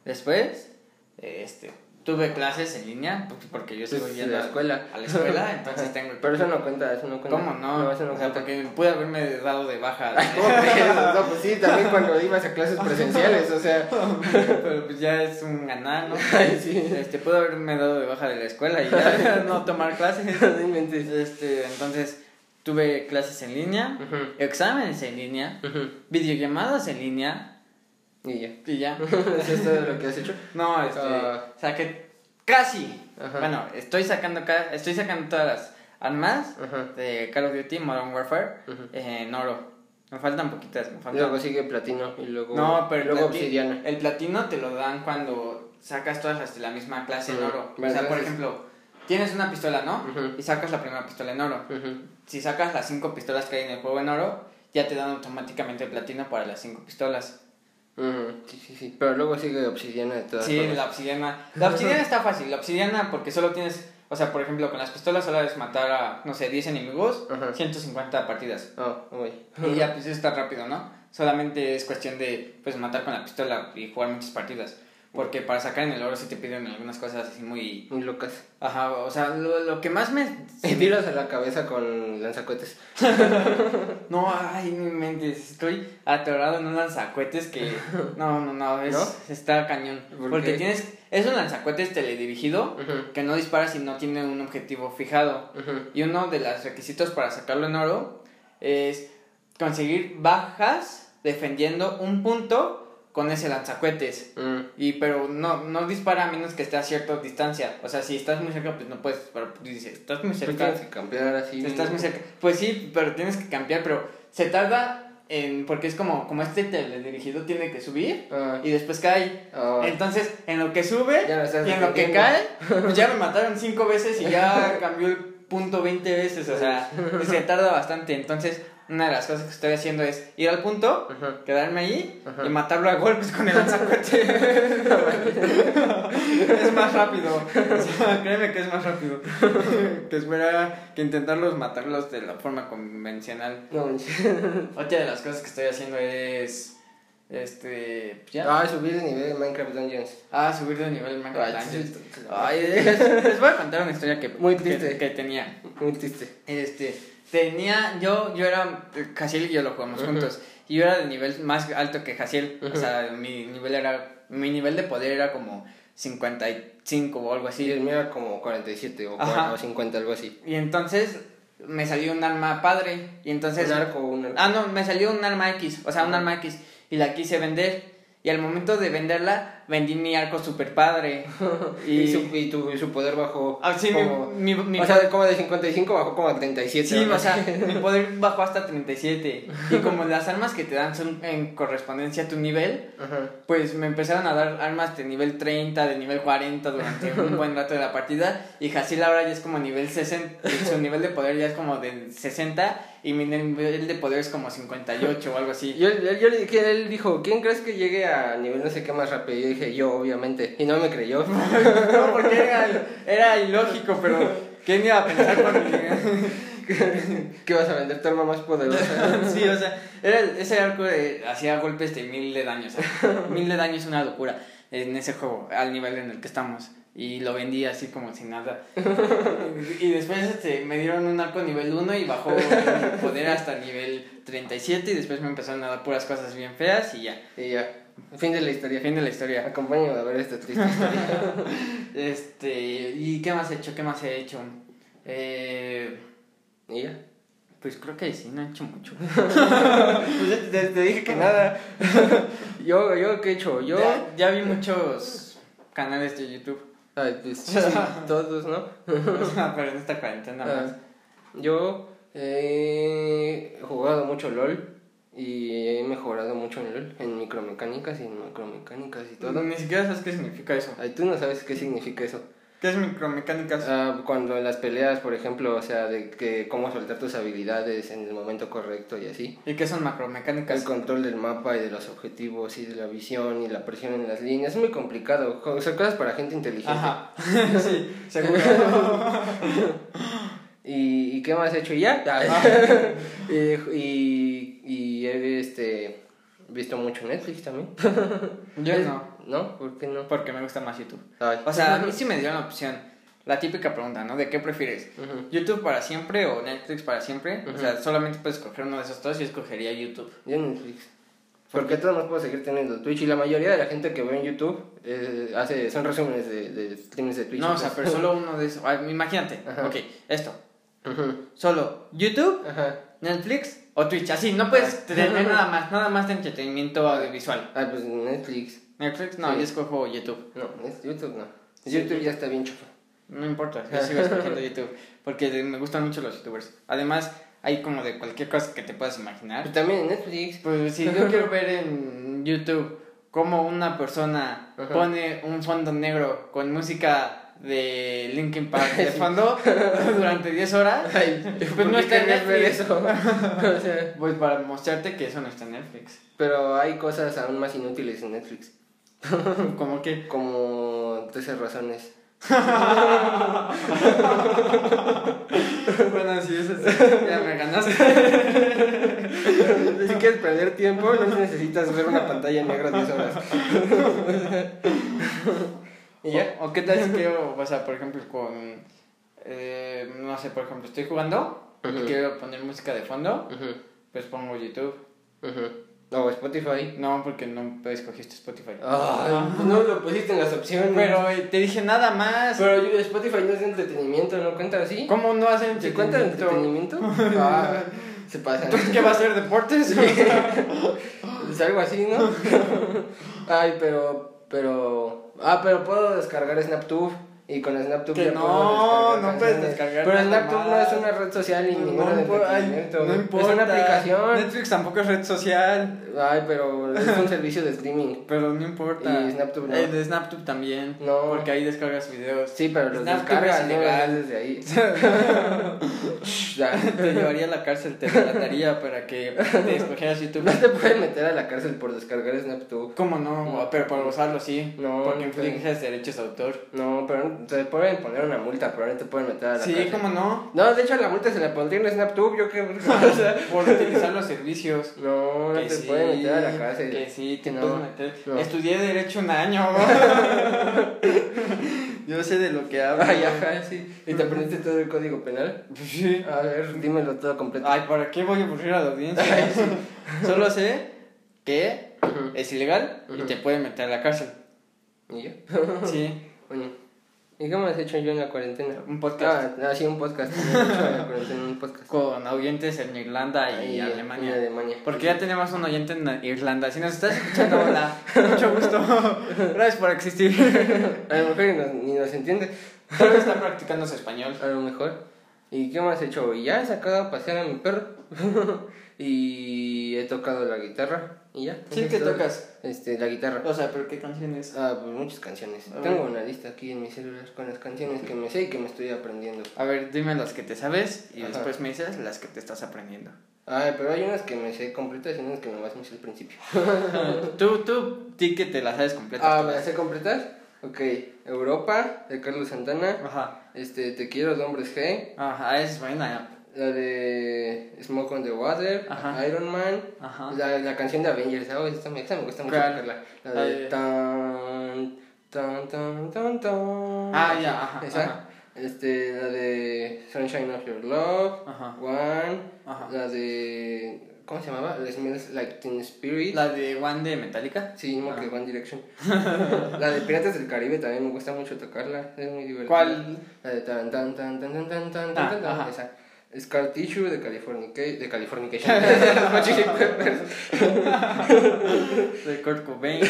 Después, este, tuve clases en línea, porque- yo sigo yendo la a- escuela. A la escuela, entonces tengo... Pero eso no cuenta, eso no cuenta. ¿Cómo no? eso no o sea, cuenta. porque pude haberme dado de baja. ¿cómo? No, pues sí, también cuando ibas a clases presenciales, o sea. Pero pues ya es un ganar, ¿no? Ay, sí. Este, pude haberme dado de baja de la escuela y ya no tomar clases. Este, entonces, tuve clases en línea, exámenes en línea, ujú. videollamadas en línea Y ya. y ya. ¿Eso es todo lo que has hecho? No, este, saqué casi. Ajá. Bueno, estoy sacando ca- estoy sacando todas las armas Ajá. de Call of Duty Modern Warfare Ujú. en oro. Me faltan poquitas, me faltan. Luego sigue platino y luego. no, pero luego plati- obsidiana. El platino te lo dan cuando sacas todas las de la misma clase en oro. O sea, por ejemplo, tienes una pistola, ¿no? Y sacas la primera pistola en oro. Si sacas las cinco pistolas que hay en el juego en oro, ya te dan automáticamente el platino para las cinco pistolas. Ujú, Sí, sí, sí. Pero luego sigue obsidiana de todas Sí, formas. la obsidiana. La obsidiana está fácil. La obsidiana porque solo tienes o sea, por ejemplo, con las pistolas solo es matar a, no sé, 10 enemigos, Ajá. 150 partidas. Oh, uy. Y ya, pues está rápido, ¿no? Solamente es cuestión de, pues, matar con la pistola y jugar muchas partidas. Porque para sacar en el oro sí te piden algunas cosas así muy... Muy locas. Ajá, o sea, lo, lo que más me... Tiros a la cabeza con lanzacohetes. No, ay, mi mente, estoy atorado en un lanzacuetes que... No, no, no, es, ¿No? está cañón. ¿Por Porque qué? tienes... Es un lanzacuetes teledirigido Ujú, que no dispara si no tiene un objetivo fijado. Y uno de los requisitos para sacarlo en oro es conseguir bajas defendiendo un punto con ese lanzacuetes. Mm. Y pero no, no dispara a menos que esté a cierta distancia. O sea, si estás muy cerca, pues no puedes disparar. Dice, estás muy Pues cerca. tienes que campear así. Si estás muy cerca. Pues sí, pero tienes que cambiar, pero se tarda en. Porque es como, como este teledirigido tiene que subir Ah, y después cae. ah. Entonces, en lo que sube y en lo que cae, pues ya me mataron cinco veces y ya cambió el punto 20 veces. O sea, se tarda bastante. Entonces, una de las cosas que estoy haciendo es ir al punto, Ajá. quedarme ahí Ajá. y matarlo a golpes con el lanzacohete. es más rápido. O sea, créeme que es más rápido. que esperar que intentarlos matarlos de la forma convencional. No. Otra de las cosas que estoy haciendo es. Este. ¿Ya? Ah, subir de nivel en Minecraft Dungeons. Ah, subir de nivel en Minecraft Ay, Dungeons. Ay, les voy a contar una historia que, Muy que- triste. que tenía. Muy triste. Este, tenía, yo, yo era, Jaciel y yo lo jugamos Ujú. juntos, y yo era de nivel más alto que Jaciel, o Ujú. sea, mi nivel era, mi nivel de poder era como 55 o algo Sí, así, el mío era como 47 o, Ajá. 40 o 50, algo así. y entonces me salió un arma padre, y entonces, un arco, un arco. ah, no, me salió un arma X, o sea, un arma X, y la quise vender, y al momento de venderla, vendí mi arco super padre, y, y... su, y tu, y su poder bajó. Ah, sí, como, mi, mi, mi o sea, como de 55 bajó como a 37. Sí, o sea, mi poder bajó hasta 37. Y como las armas que te dan son en correspondencia a tu nivel, Ajá. pues me empezaron a dar armas de nivel 30, de nivel 40 durante un buen rato de la partida. Y Hasil ahora ya es como nivel 60, su nivel de poder ya es como de 60 y mi nivel de poder es como 58 o algo así. Yo, yo, le dije, él dijo, ¿quién crees que llegue a nivel no sé qué más rápido? Y yo dije, yo, obviamente. Y no me creyó. No, porque era, era ilógico, pero ¿quién iba a pensar mi que vas a vender tu arma más poderosa. sí, o sea, era, ese arco eh, hacía golpes de mil de daño. O sea, mil de daño es una locura en ese juego, al nivel en el que estamos. Y lo vendí así como sin nada. Y después este, me dieron un arco nivel 1 y bajó mi poder hasta nivel 37. Y después me empezaron a dar puras cosas bien feas y ya. y ya. Fin de la historia. Fin de la historia. Acompáñame a ver esta triste historia. Este, ¿y qué más he hecho? ¿Qué más he hecho? Eh, y ya. pues creo que sí, no he hecho mucho. Pues te, te dije que nada. yo, yo, ¿qué he hecho? Yo. Ya, ya vi muchos canales de YouTube. Ay, pues sí, todos, ¿no? Sea, pero en esta cuarentena más. Ah, yo he jugado mucho LOL y he mejorado mucho en LOL, en micromecánicas y en macromecánicas y todo. Ni siquiera sabes qué significa eso. Ay, tú no sabes qué significa eso. ¿Qué es micromecánicas? Ah, cuando en las peleas, por ejemplo, o sea, de que cómo soltar tus habilidades en el momento correcto y así. ¿Y qué son El macromecánicas? control del mapa y de los objetivos y de la visión y la presión en las líneas es muy complicado. O sea, cosas para gente inteligente. Ajá. sí, seguro. ¿Y, y qué más he hecho? ¿Y ya? y, y, y este, visto mucho Netflix también. Yo no, ¿No? ¿Por qué no? porque me gusta más YouTube. Ay. O sea, a mí sí me dieron la opción. La típica pregunta, ¿no? ¿De qué prefieres? ¿YouTube para siempre o Netflix para siempre? O sea, solamente puedes escoger uno de esos dos y escogería YouTube. Yo Netflix. Porque todos nos puedo seguir teniendo Twitch y la mayoría de la gente que ve en YouTube eh, hace, son resúmenes de, de streams de Twitch. No, o sea, pero entonces- solo uno de esos. Imagínate, Ajá. ok, esto. Solo YouTube, Ajá. Netflix o Twitch. Así, no puedes Ah. tener nada más, nada más de entretenimiento audiovisual. Ah, pues Netflix. Netflix, no, Sí. yo escojo YouTube. No, es YouTube no. Sí. YouTube ya está bien chufa. No importa, yo sigo escogiendo YouTube. Porque me gustan mucho los youtubers. Además, hay como de cualquier cosa que te puedas imaginar. Pues también en Netflix. Pues si yo quiero ver en YouTube cómo una persona Ajá. pone un fondo negro con música de Linkin Park de fondo durante 10 horas, Pues pues no está en ver Netflix. eso. o sea, Pues para mostrarte que eso no está en Netflix. pero hay cosas aún más inútiles en Netflix. Como que... Como 13 razones. bueno, sí, eso sí, ya me ganaste. si quieres perder tiempo, no necesitas ver una pantalla negra 10 horas. ¿Y ya? O, qué tal si quiero, o sea, por ejemplo, con, eh, no sé, por ejemplo, estoy jugando y quiero poner música de fondo, pues pongo YouTube. ujú. O Spotify. No, porque no escogiste Spotify. Ay, no lo pusiste en las opciones. Pero eh, te dije nada más. Pero yo- Spotify no es de entretenimiento, ¿no cuenta así? ¿Cómo no hacen ¿Se cuenta de entretenimiento? Ah, se pasa. ¿Entonces qué va a ser deportes? Es algo así, ¿no? Ay, pero, pero... Ah, pero puedo descargar SnapTube. Y con SnapTube Que ya no, no puedes descargar Pero SnapTube no es una red social ni ninguna no, de ay, no importa. Es una aplicación. Netflix tampoco es red social. Ay, pero es un servicio de streaming. Pero no importa. Y Snaptube no. Eh, de Snaptube también. No. Porque ahí descargas videos. Sí, pero los Snaptube descargas, es no ilegal. desde ahí. Te llevaría a la cárcel, te delataría para que te escogieras YouTube. No te pueden meter a la cárcel por descargar SnapTube. ¿Cómo no? No. Pero por gozarlo sí. No, Porque no infringes derechos de autor. No, pero te pueden poner una multa, pero no te pueden meter a la Sí, cárcel. ¿cómo no? No, de hecho la multa se la pondría en SnapTube, yo qué. o sea, Por utilizar los servicios. no, no Que te sí, pueden meter a la cárcel. Que sí, te No, puedes meter. no. Estudié Derecho un año. Yo sé de lo que hablo. Ay, ajá, sí. ¿Y te aprendiste todo el código penal? Pues sí. A ver, dímelo todo completo. Ay, ¿para qué voy a aburrir a la audiencia? Ay, sí. Solo sé que es ilegal y te pueden meter a la cárcel. ¿Y yo? Sí, Oye, ¿y qué me has hecho yo en la cuarentena? un podcast Ah, ah, sí, un podcast. Me he hecho en la cuarentena un podcast. con oyentes en Irlanda y Alemania. Alemania. Porque ya tenemos un oyente en Irlanda. Si nos estás escuchando, hola. Mucho gusto. Gracias por existir. A lo mejor ni nos, ni nos entiende. Tal vez está practicando su español. A lo mejor. ¿Y qué más he hecho? Y ya he sacado a pasear a mi perro. y he tocado la guitarra. Y ya. Sí, ¿qué tocas? Este, la guitarra. O sea, ¿pero qué canciones? Ah, pues muchas canciones. A ver. Tengo una lista aquí en mi celular con las canciones que me sé y que me estoy aprendiendo. A ver, dime las que te sabes y Ajá. después me dices las que te estás aprendiendo. Ay, pero hay unas que me sé completas y unas que nomás me sé al principio. tú, tú, di que te las sabes completas. Ah, ¿me las sé completas? Ok. Europa, de Carlos Santana. Ajá. Este, Te quiero de Hombres G. Ajá, es buena. La de Smoke on the Water. Ajá. Iron Man. Ajá. La, la canción de Avengers, oh, esta, me- esta me gusta mucho tocarla. La de tan, tan, tan, tan, tan. Ah, ya, ajá, Esa. ajá. Este, la de Sunshine of Your Love. Ajá. One. Ajá. La de. ¿Cómo se llamaba? La Smells Like Teen Spirit. La de One de Metallica. Sí, Ah. que One Direction. la de Piratas del Caribe también me gusta mucho tocarla. Es muy divertida. ¿Cuál? La de tan tan tan tan tan tan tan Ah, tan tan esa. Scar Tissue de Californica de Californication. De Kurt Cobain. de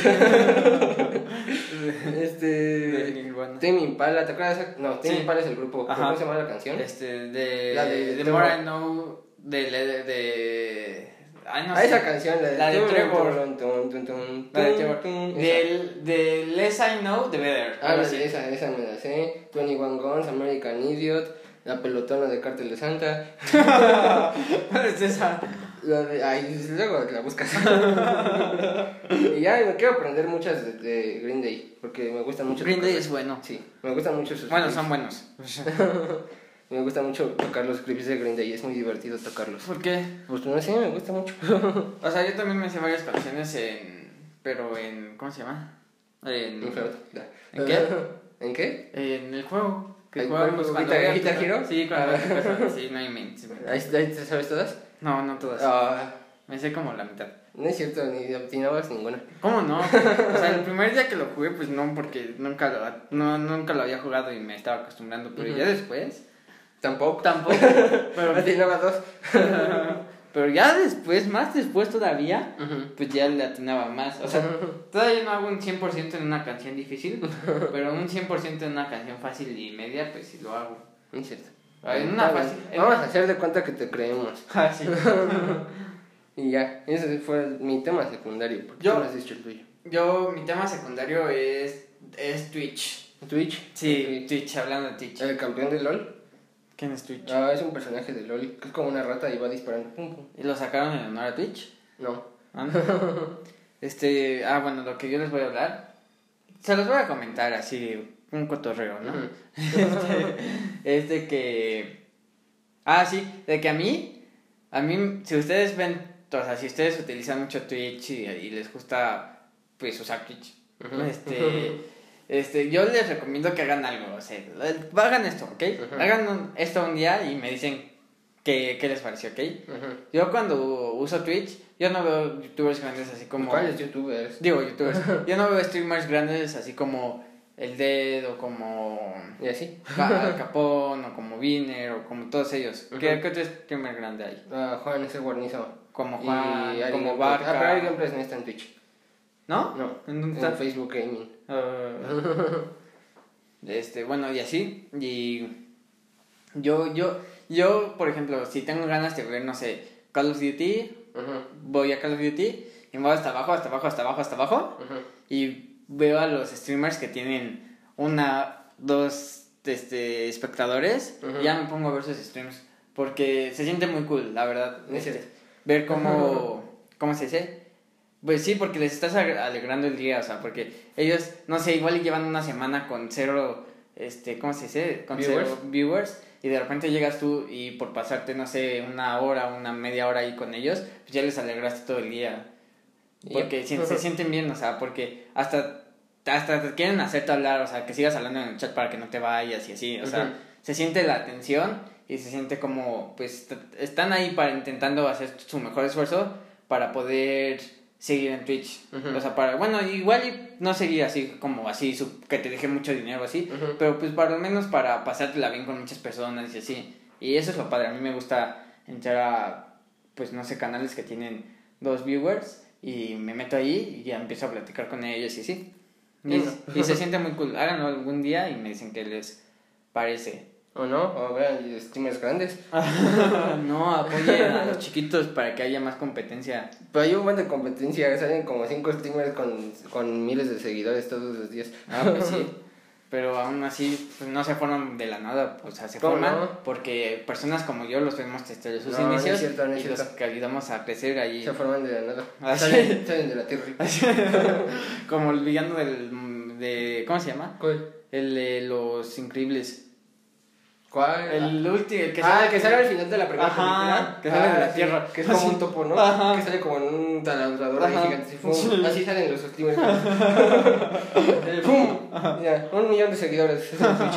Este. Nirvana. Tame Impala, ¿te acuerdas? de? No, Tame Sí. Impala es el grupo. Ajá. ¿Cómo se llama la canción? Este, de. La de- The de- More I Know. De. de, de ay, no ah, sé. esa canción, la de, La de Trevor. La de Trevor. Del, de Less I Know, The Better. Ah, de esa, esa me la sé. 21 Guns, American Idiot, La Pelotona de Cártel de Santa. ¿Cuál es esa? La de, ay, luego la buscas. y ya, me quiero aprender muchas de, de Green Day, porque me gustan mucho. Green Day es bueno. Sí, me gustan mucho sus Bueno, son buenos. Me gusta mucho tocar los clips de Green Day, es muy divertido tocarlos. ¿Por qué? Pues no sé, me gusta mucho. O sea, yo también me sé varias canciones en. Pero en. ¿Cómo se llama? En. ¿En qué? ¿En qué? En el juego. Que ¿El jugábamos juego cuando Guitar- Guitar Hero? Sí, cuando Ah. Sí, no hay mente. ¿Ahí, te sabes todas? No, no todas. Ah, Me sé como la mitad. no es cierto, ni obtinabas ninguna. ¿Cómo no? O sea, el primer día que lo jugué, pues no, porque nunca lo, no, nunca lo había jugado y me estaba acostumbrando. Pero ya después. Tampoco. Tampoco. Pero, Obtinabas dos. pero ya después, más después todavía, Ujú. pues ya le atinaba más. O sea, todavía no hago un 100% en una canción difícil, pero un 100% en una canción fácil y media, pues sí lo hago. No es cierto. En una fácil. en Vamos una- a hacer de cuenta que te creemos. Ah, sí. Y ya, ese fue mi tema secundario. Porque Yo- tú me has dicho el tuyo. Yo, mi tema secundario es, es Twitch. Twitch. Sí, Twitch, hablando de Twitch. El campeón de LOL. ¿Quién es Twitch? Ah, es un personaje de LOL que es como una rata y va disparando. Pum, pum. ¿Y lo sacaron en honor a Twitch? No. Ah, no. Este, ah, bueno, lo que yo les voy a hablar, se los voy a comentar así un cotorreo, ¿no? Este, es de que... Ah, sí, de que a mí, a mí, si ustedes ven, o sea, si ustedes utilizan mucho Twitch y, y les gusta, pues, usar Twitch, este, este, yo les recomiendo que hagan algo, o sea, hagan esto, ¿ok? Ujú. Hagan un- esto un día y me dicen qué, qué les pareció, ¿ok? Yo cuando uso Twitch, yo no veo youtubers grandes así como... ¿Cuáles youtubers? Digo, youtubers. Yo no veo streamers grandes así como El Dead o como Y así. Al Capón o como Viner o como todos ellos. ¿Qué, Ujú. qué otro streamer grande hay? Ah, Juan ese guarnizo. Como Y Juan, Ari como Gameplays. Ah, pero Barca. Gameplays no está en Twitch. ¿No? No. ¿En dónde En está? Facebook Gaming. Ah, este, bueno, y así. Y yo, yo, yo, por ejemplo, si tengo ganas de ver, no sé, Call of Duty, voy a Call of Duty y me voy hasta abajo, hasta abajo, hasta abajo, hasta abajo. Y veo a los streamers que tienen una, dos este, espectadores y ya me pongo a ver sus streams porque se siente muy cool, la verdad. Es este, ver cómo, ¿cómo se dice? Pues sí, porque les estás alegrando el día, o sea, porque ellos, no sé, igual llevan una semana con cero, este, ¿cómo se dice? Con Viewers. cero viewers y de repente llegas tú y por pasarte, no sé, una hora, una media hora ahí con ellos, pues ya les alegraste todo el día. Porque se sienten bien, o sea, porque hasta, hasta te quieren hacerte hablar, o sea, que sigas hablando en el chat para que no te vayas y así, o sea, se siente la atención y se siente como, pues, están ahí para intentando hacer su mejor esfuerzo para poder seguir en Twitch. O sea, para, bueno, igual y no seguir así como así, su- que te deje mucho dinero así, pero pues para lo menos para pasártela bien con muchas personas y así. Y eso es lo padre, a mí me gusta entrar a, pues, no sé, canales que tienen dos viewers y me meto ahí y ya empiezo a platicar con ellos y así. Y, Bueno. y se siente muy cool. Háganlo algún día y me dicen qué les parece. O no, o vean streamers grandes. no, apoyen a los chiquitos para que haya más competencia. Pero hay un buen de competencia, salen como cinco streamers con, con miles de seguidores todos los días. Ah, pues sí. Pero aún así, pues, no se forman de la nada, o sea, se ¿Cómo forman no? porque personas como yo los vemos desde sus No, inicios cierto, no es y los cierto. que ayudamos a crecer ahí. Se forman de la nada. Ah, salen, salen de la tierra. como el villano del, de, ¿cómo se llama? ¿Cuál? El de los increíbles. ¿Cuál? El último, el que ah, sale- el que sale al final de la primera Ajá, película. que sale de la sí, tierra. Que es como un topo, ¿no? Ajá. Que sale como en un taladrador Ajá. gigante. así, ¡fum! Así salen los streamers. ¡Pum! Ya, un millón de seguidores. es en Twitch.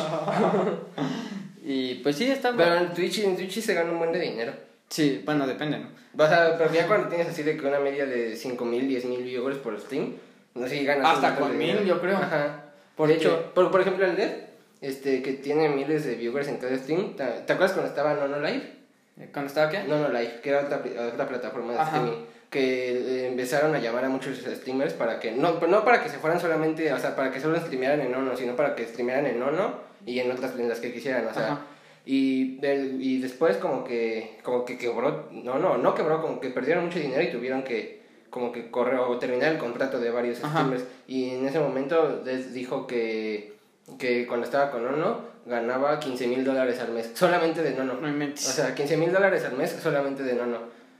Y pues sí, está Pero en Twitch, en Twitch sí se gana un buen de dinero. Sí, bueno, depende, ¿no? Vas a, pero ya cuando tienes así de que una media de 5000, 10000 viewers por stream, no sé si ganas. Hasta con mil, yo creo. Ajá. Porque- De hecho, por, por ejemplo, el Dead, este, que tiene miles de viewers en cada stream. ¿Te, te acuerdas cuando estaba Nono Live? ¿Cuándo estaba qué? Nono Live, que era otra, otra plataforma de Ajá. streaming. Que eh, empezaron a llamar a muchos streamers para que, no, no para que se fueran solamente, o sea, para que solo streamearan en Nono, sino para que streamearan en Nono y en otras en las que quisieran, o sea. Ajá. Y, del- y después como que, como que quebró, no, no, no quebró, como que perdieron mucho dinero y tuvieron que como que correr o terminar el contrato de varios Ajá. streamers. Y en ese momento les dijo que, que cuando estaba con Nono ganaba 15 mil dólares al mes, solamente de Nono. No inventes. O sea, 15 mil dólares al mes solamente de Nono.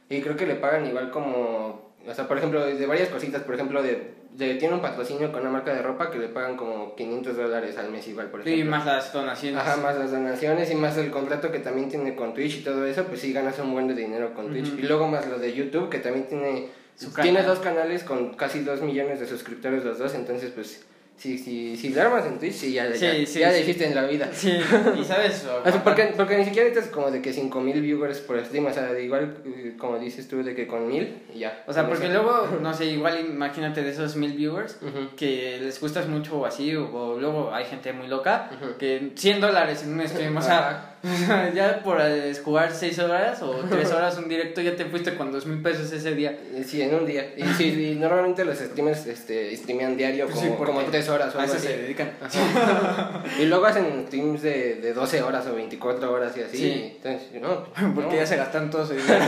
Y creo que le pagan igual como, o sea, por ejemplo, de varias cositas, por ejemplo, de, de- tiene un patrocinio con una marca de ropa que le pagan como 500 dólares al mes igual, por ejemplo. y más las donaciones. Ajá, más las donaciones y más el contrato que también tiene con Twitch y todo eso, pues sí ganas un buen de dinero con Twitch. Ujú. Y luego más lo de YouTube, que también tiene, Su tiene dos canales con casi dos millones de suscriptores los dos, entonces pues si, si, si le armas en Twitch, sí, ya, Sí, ya, sí, ya sí. le hiciste en la vida. Sí, y sabes. Porque, porque ni siquiera necesitas como de que 5000 viewers por stream, o sea, igual eh, como dices tú, de que con 1000 y ya. O sea, porque eso. luego, no sé, igual imagínate de esos mil viewers Ujú. que les gustas mucho o así, o, o luego hay gente muy loca que 100 dólares en un stream, o sea, ya por eh, jugar 6 horas o 3 horas un directo ya te fuiste con 2 mil pesos ese día. Eh, Sí, en un día. Y, sí, y normalmente los streamers este, streamean diario como, Sí, porque como 3 horas o A algo eso así. se dedican. Y luego hacen streams de, de 12 horas o 24 horas y así. Sí. Entonces, no. Porque no. ya se gastan todo su dinero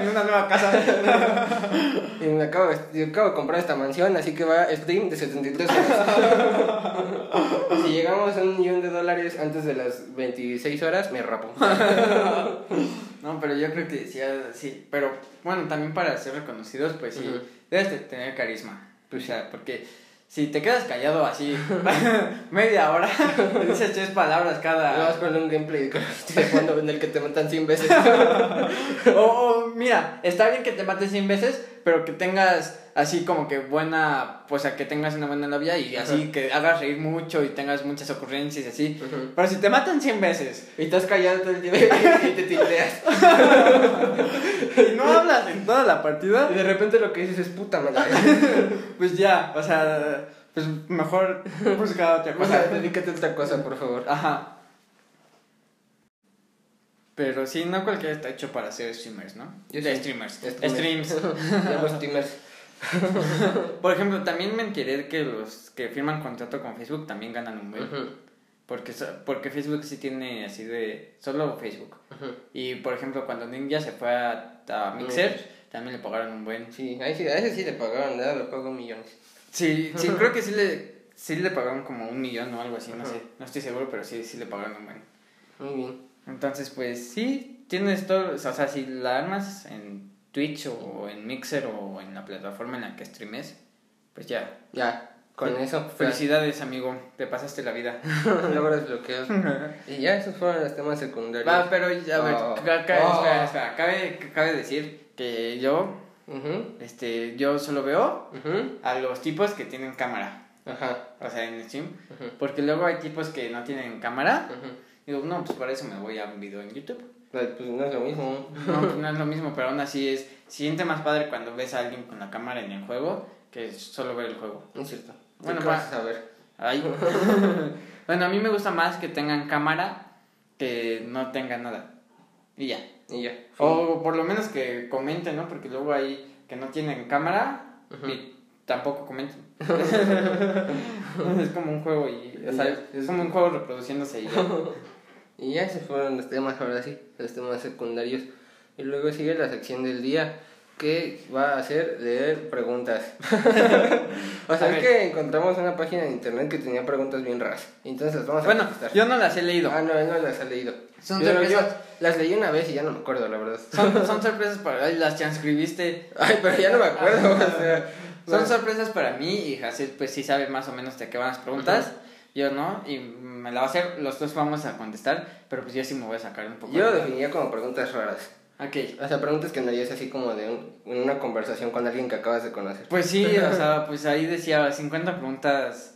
en una nueva casa. Y me acabo, de- acabo de comprar esta mansión, así que va stream de 73 horas. si llegamos a un millón de dólares antes de las 26 horas, me rapo. No, pero yo creo que sí, sí. Pero bueno, también para ser reconocidos, pues sí, Ujú. debes de tener carisma. Pues o sea, porque Si te quedas callado así media hora, dices tres palabras cada... un gameplay de Call of Duty de fondo en el que te matan 100 veces. O, mira, está bien que te mates 100 veces, pero que tengas así como que buena, pues a que tengas una buena novia y así Ajá. que hagas reír mucho y tengas muchas ocurrencias y así. Pero si te matan 100 veces Y estás callado todo el tiempo y te tildeas. y no hablas en toda la partida, Y de repente lo que dices es puta madre. pues ya, o sea, pues mejor busca otra O cosa. sea, dedícate a otra cosa, por favor. Ajá. Pero sí, no cualquiera está hecho para ser streamers, ¿no? Yo De sí. streamers. Streamers. Streams. Streamers. Por ejemplo, también me enteré que los que firman contrato con Facebook también ganan un buen. Ujú, Porque, so- porque Facebook sí tiene así de... Solo Facebook. Y por ejemplo, cuando Ninja se fue a, a Mixer, también le pagaron un buen. Sí, ahí sí, a ese sí le pagaron, ¿verdad? Le pagó millones. Sí, sí, creo que sí le, sí le pagaron como un millón o algo así, no sé. No estoy seguro, pero sí, sí le pagaron un buen. Muy bien. Entonces, pues sí, tienes todo, o sea, si la armas en Twitch o en Mixer o en la plataforma en la que streames, pues ya. Ya, con Fe- eso. Felicidades, amigo, te pasaste la vida. Logras bloqueos. Y ya, esos fueron los temas secundarios. Va, pero ya, a ver, Oh. ca- ca- Oh. espera, espera, cabe, cabe decir que yo, este, yo solo veo a los tipos que tienen cámara, Ajá. o sea, en Steam, ujú, porque luego hay tipos que no tienen cámara, ujú. Digo, no, pues para eso me voy a un video en YouTube. Pues no es lo mismo. No, pues no es lo mismo, pero aún así es, siente más padre cuando ves a alguien con la cámara en el juego que solo ver el juego. No es cierto. Bueno, ¿Qué va. vas a saber? Ay. bueno, a mí me gusta más que tengan cámara que no tengan nada. Y ya. Y ya. O por lo menos que comenten, ¿no? Porque luego hay que no tienen cámara y tampoco comentan. es como un juego y, o sea, Ya, es como un juego reproduciéndose y ya. Y ya esos fueron los temas, ahora sí, los temas secundarios. Y luego sigue la sección del día, que va a ser leer preguntas. o sea, es que encontramos una página de internet que tenía preguntas bien raras. Entonces vamos a Bueno, contestar. yo no las he leído. Ah, no, él no las ha leído. Son Yo- yo sorpresas. las leí una vez y ya no me acuerdo, la verdad. Son, son sorpresas para... Ay, las transcribiste. Ay, pero ya no me acuerdo, o sea... Son sorpresas para mí y Jacel pues sí sabe más o menos de qué van las preguntas. Yo no, y me la va a hacer, los dos vamos a contestar, pero pues yo sí me voy a sacar un poco. Yo lo de- definiría como preguntas raras. Ok. O sea, preguntas que no harías así como de un- una conversación con alguien que acabas de conocer. Pues sí, o sea, pues ahí decía 50 preguntas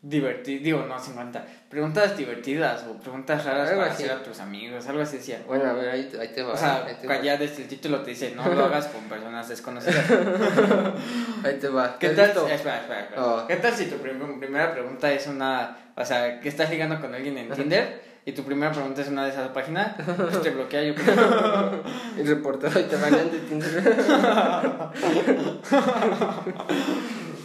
divertidas, digo, no 50, preguntas divertidas o preguntas raras Algo para así. hacer a tus amigos, algo así decía. Bueno, a ver, ahí, te- ahí te va. O sea, te va. ya desde el título te dice, no lo hagas con personas desconocidas. ahí te va. ¿Qué ¿Has tal? visto? Espera, espera, espera. Oh. ¿Qué tal si tu prim- primera pregunta es una, o sea, que estás ligando con alguien en Tinder y tu primera pregunta es una de esas páginas? Pues te bloquea yo creo. El reportero y te banean de Tinder.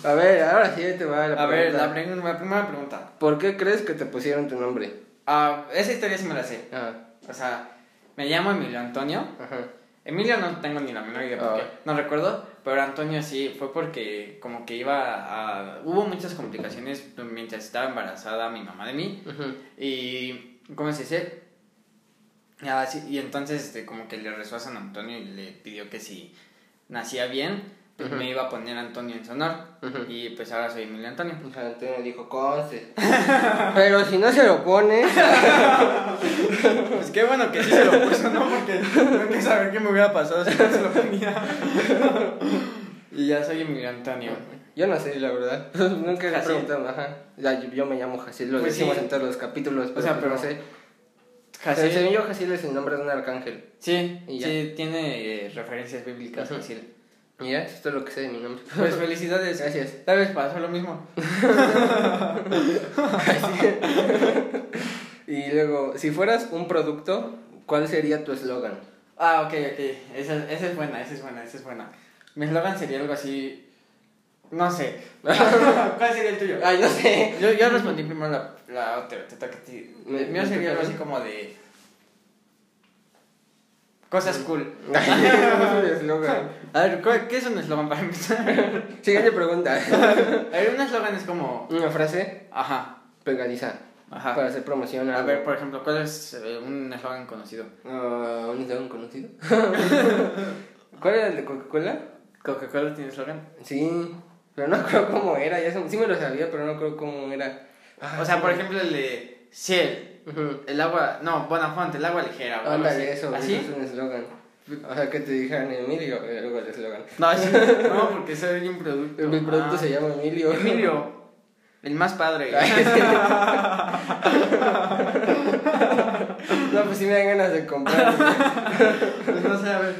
A ver, ahora sí te va la A ver, pregunta. la, pre- la primera pregunta. ¿Por qué crees que te pusieron tu nombre? Ah, esa historia sí me la sé. Ah, O sea, me llamo Emilio Antonio. ajá. Emilio no tengo ni la menor idea por Ah. qué, no recuerdo, pero Antonio sí, fue porque como que iba a... Hubo muchas complicaciones mientras estaba embarazada mi mamá de mí Ujú. y... ¿Cómo se dice? Ah, sí, y entonces este, como que le rezó a San Antonio y le pidió que si nacía bien, pues me iba a poner Antonio en su honor. Y pues ahora soy Emilio Antonio. O sea, Antonio dijo, conste. Pero si no se lo pone... Pues qué bueno que sí se lo puso, ¿no? Porque tengo que saber qué me hubiera pasado si no se lo ponía. y ya soy Emilio Antonio. Yo no sé, la verdad. Nunca le preguntado, ajá. Ya, yo, yo me llamo Jaciel, lo Pues decimos sí. en todos los capítulos, pero, O sea, pues pero- no sé. Jaciel. Según yo, Jaciel es el nombre de un arcángel. Sí, Y ya. sí, tiene eh, referencias bíblicas, Ujú. Ya, esto es lo que sé de mi nombre. Pues felicidades. Gracias. Tal vez pasó lo mismo. Y luego, si fueras un producto, ¿cuál sería tu eslogan? Ah, ok, ok. Esa, esa es buena, esa es buena, esa es buena. Mi eslogan sería algo así. No sé. ¿Cuál sería el tuyo? Ay, no sé. Yo, yo respondí primero la, la otra, te toca a ti. El mío sería algo así como de. Cosas cool. A ver, ¿cuál- ¿qué es un eslogan para empezar? Siguiente pregunta. A ver, un eslogan es como. Una frase Ajá, pegadiza ajá. para hacer promoción A algo. ver, por ejemplo, ¿cuál es eh, un eslogan conocido? Ah, ¿Un eslogan conocido? ¿Cuál era el de Coca-Cola? ¿Coca-Cola tiene eslogan? Sí. Pero no creo cómo era, ya sí me lo sabía, pero no creo cómo era. O sea, por ejemplo, el de Ciel, El agua, no, Bonafonte, el agua ligera. algo Ándale, así. eso, es un eslogan. O sea, que te dijeran Emilio, luego el eslogan. No, así, no, porque soy un producto. Mi producto Ah. se llama Emilio. Emilio, el más padre. No, pues sí me dan ganas de comprar. Pues no sé, a ver.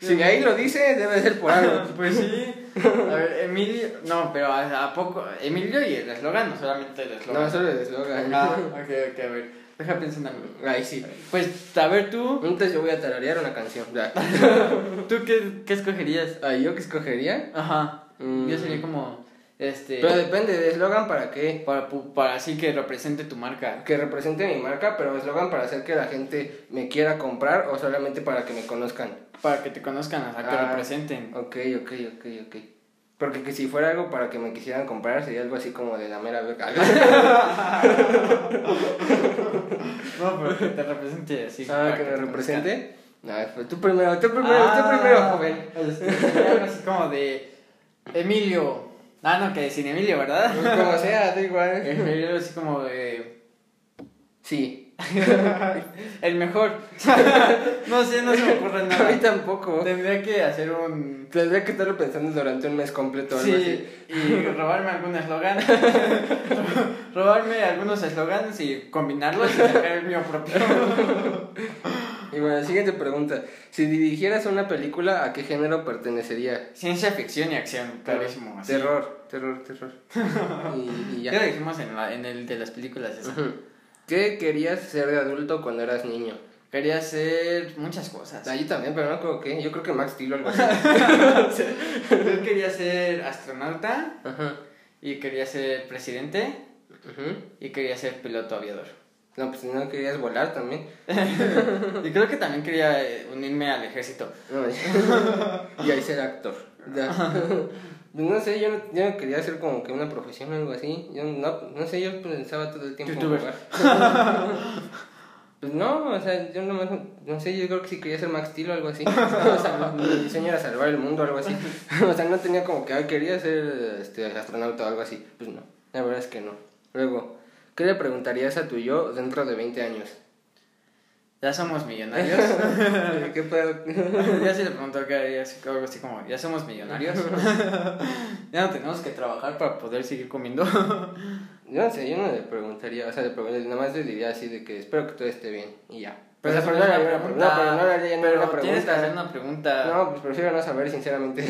Si ahí lo dice, debe ser por algo. Pues sí. A ver, Emilio. No, pero a, a poco. Emilio y el eslogan, no solamente el eslogan. No, solo el eslogan. Ah, ok, ok, a ver. Deja pensar en algo. Ay, sí. Pues, a ver, tú. Entonces yo voy a tararear una canción. Ya. ¿Tú qué, qué escogerías? Ay, ¿yo qué escogería? Ajá. Mm. Yo sería como. Este. Pero depende, ¿de eslogan para qué? Para, pu- para así que represente tu marca. Que represente mi marca, pero eslogan para hacer que la gente me quiera comprar o solamente para que me conozcan. Para que te conozcan, o sea, que Ah. representen. Ok, ok, ok, ok. Porque que si fuera algo para que me quisieran comprar sería algo así como de la mera beca. No, pero que te represente así. ah, para que me te represente. No, pues tú primero, tú primero, tú Ah, primero, joven. este, algo así como de. Emilio. Ah, no, que sin Emilio, ¿verdad? Como sea, da igual. Algo así como de. Sí. El mejor. no sé, no se me ocurre A mí nada. tampoco. Tendría que hacer un. Tendría que estarlo pensando durante un mes completo o algo así. Sí, y robarme algún eslogan. robarme algunos eslogans y combinarlos y sacar el mío propio. Y bueno, siguiente pregunta. Si dirigieras una película, ¿a qué género pertenecería? Ciencia ficción y acción, clarísimo. Terror, terror, terror. y, y Ya ya. lo dijimos en, la- en el de las películas. ¿Qué querías ser de adulto cuando eras niño? Quería hacer muchas cosas. Ah, yo también, pero no creo que. Yo creo que Max Steel o algo así. Yo quería ser astronauta Ajá. y quería ser presidente Ujú. y quería ser piloto aviador. No, pues no querías volar también. Y creo que también quería eh, unirme al ejército. Y ahí ser actor. Pues no sé, yo no, yo no quería hacer como que una profesión o algo así. Yo no, no sé, yo pensaba todo el tiempo en jugar. Pues no, o sea, yo nomás, no sé, yo creo que sí quería ser Max Steel o algo así. O sea, mi diseño era salvar el mundo o algo así. O sea, no tenía como que, ay, quería ser este, astronauta o algo así. Pues no, la verdad es que no. Luego, ¿qué le preguntarías a tu yo dentro de 20 años? Ya somos millonarios. ¿Qué pedo? ya se le preguntó así- algo así como, ya somos millonarios. ya no tenemos que trabajar para poder seguir comiendo. Yo no sé, yo no le preguntaría, o sea, le preguntaría, nada más le diría así de que espero que todo esté bien y ya. Pero, o sea, pero no una una pregunta. pregunta. No, pero no le haría Pero ninguna tienes que hacer pregunta. una pregunta. No, pues prefiero no saber, sinceramente.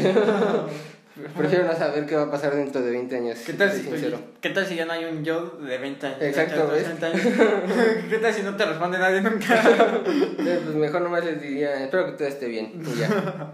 prefiero no saber qué va a pasar dentro de 20 años. ¿Qué tal, si, sincero. ¿Qué tal si ya no hay un yo de 20 años? Exacto, de ¿ves? 30 años? ¿Qué tal si no te responde nadie nunca? Eh, Pues mejor nomás les diría, espero que todo esté bien y ya.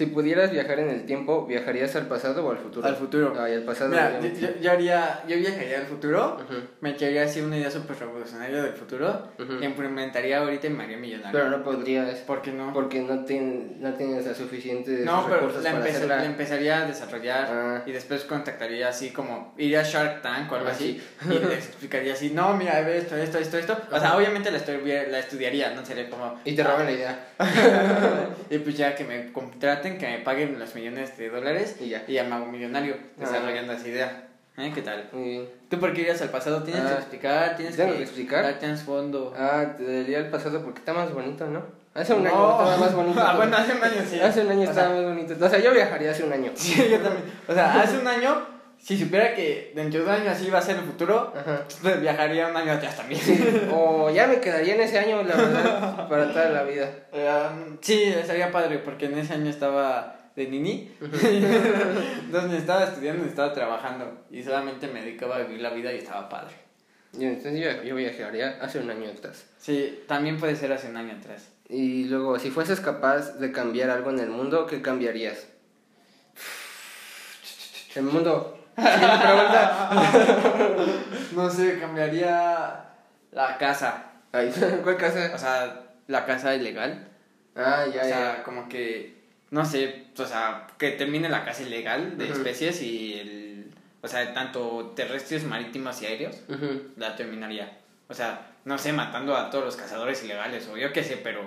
Si pudieras viajar en el tiempo, ¿viajarías al pasado o al futuro? Al futuro. Ay, al pasado. Mira, yo, yo- haría, yo viajaría al futuro, Ujú, me echaría así una idea súper revolucionaria del futuro, Ujú. y implementaría ahorita y me haría millonario. Pero no podrías, ¿Por qué no? porque no, tien- no tienes las suficientes No, pero recursos la, para hacerla. la empezaría a desarrollar Ah. y después contactaría así como, iría a Shark Tank o algo Ah, así y les explicaría así, no, mira, ve esto, esto, esto, esto. O sea, obviamente la, estudia- la estudiaría, no sería como... Y te roban la idea. y pues ya que me contraten, que me paguen los millones de dólares Y ya. y ya me hago millonario Ah. desarrollando esa idea. ¿Eh? ¿Qué tal? Muy bien. ¿Tú por qué irías al pasado? Tienes Ah. que explicar, tienes ¿Tengo que, que explicar? dar trasfondo. Ah, te diría el pasado porque está más bonito, ¿no? Hace un No. año estaba más bonito. Ah, bueno, hace un año sí. Hace un año O sea, estaba más bonito. O sea, yo viajaría hace un año. Sí, yo también. O sea, hace un año, si supiera que dentro de un año así va a ser el futuro, Ajá. pues viajaría un año atrás también. O ya me quedaría en ese año, la verdad, para toda la vida. Um, sí, estaría padre porque en ese año estaba de nini. Entonces ni estaba estudiando ni estaba trabajando. Y solamente me dedicaba a vivir la vida y estaba padre. Entonces yo, yo viajaría hace un año atrás. Sí, también puede ser hace un año atrás. Y luego, si fueses capaz de cambiar algo en el mundo, ¿qué cambiarías? El mundo. Pregunta. No sé, cambiaría la casa. Ay, ¿Cuál casa? O sea, la casa ilegal. Ah, ya, o sea, ya. como que, no sé, o sea, que termine la caza ilegal de especies y el, o sea, tanto terrestres, marítimos y aéreos, la terminaría. O sea, no sé, matando a todos los cazadores ilegales o yo qué sé, pero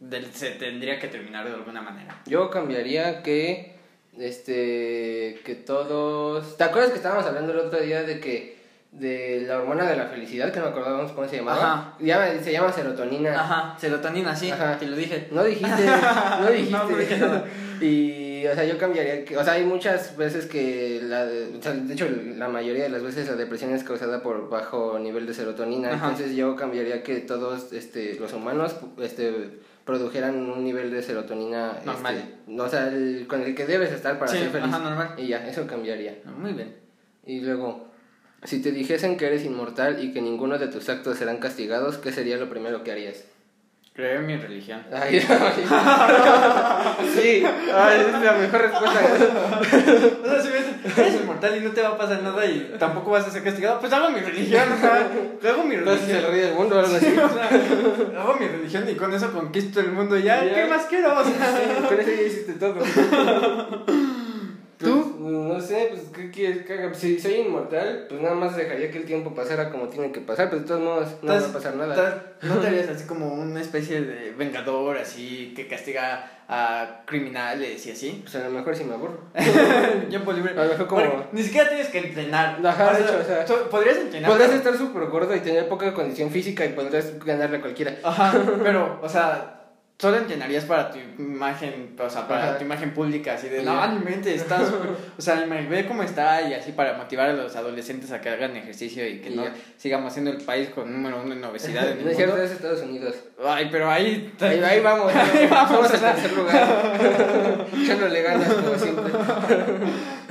del- se tendría que terminar de alguna manera. Yo cambiaría que este, que todos... ¿Te acuerdas que estábamos hablando el otro día de que de la hormona de la felicidad, que no acordábamos cómo se llamaba? Ajá. Se llama serotonina. Ajá, serotonina, sí, Ajá. te lo dije. No dijiste, no dijiste. No, no dije nada. Y, o sea, yo cambiaría, que, o sea, hay muchas veces que, la, o sea, de hecho, la mayoría de las veces la depresión es causada por bajo nivel de serotonina, Ajá. entonces yo cambiaría que todos, este, los humanos, este, produjeran un nivel de serotonina, Normal. este, no, o sea, el- con el que debes estar para Sí, ser feliz. ajá, normal. Y ya, eso cambiaría. Muy bien. Y luego, si te dijesen que eres inmortal y que ninguno de tus actos serán castigados, ¿qué sería lo primero que harías? Creer en mi religión. Ay, sí, ay, es la mejor respuesta. O sea, si me dicen, eres inmortal y no te va a pasar nada y tampoco vas a ser castigado, pues hago mi religión, o sea, hago mi Entonces el religión. rey del mundo o algo así. O sea, hago mi religión y con eso conquisto el mundo y ya, Ya. ¿qué más quiero? O sea, Con eso ya hiciste todo. Pues, no sé, pues, ¿qué quieres que haga? Si soy inmortal, pues nada más dejaría que el tiempo pasara como tiene que pasar, pero de todos modos no va a pasar nada. ¿No te harías así como una especie de vengador, así, que castiga a criminales y así? Pues a lo mejor si me aburro. Tiempo libre. A lo mejor como- ni siquiera tienes que entrenar. Ajá, O de hecho, o sea, podrías entrenar. Podrías estar súper gordo y tener poca condición física y podrías ganarle a cualquiera. Ajá, pero, o sea, solo entrenarías para tu imagen, o sea, para Ajá. tu imagen pública, así de, no, mi mente está o sea, me ve cómo está y así para motivar a los adolescentes a que hagan ejercicio y que no sigamos siendo el país con número uno en obesidad en No el mundo. es Estados Unidos. Ay, pero ahí... Ahí, ahí vamos, Ahí vamos, Somos o sea. tercer lugar. Chelo le ganas como siempre.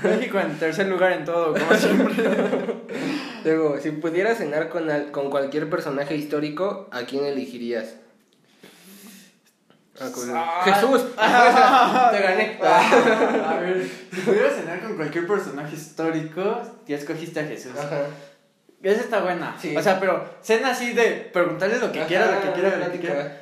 México en tercer lugar en todo, como siempre. Luego, si pudieras cenar con, al- con cualquier personaje histórico, ¿a quién elegirías? Ah, Ah. Jesús, te gané. A ver, si pudieras cenar con cualquier personaje histórico, ya escogiste a Jesús. Ajá. Esa está buena. Sí. O sea, pero cena así de preguntarle lo que Ajá, quiera, lo que quiera, una lo que plática. quiera.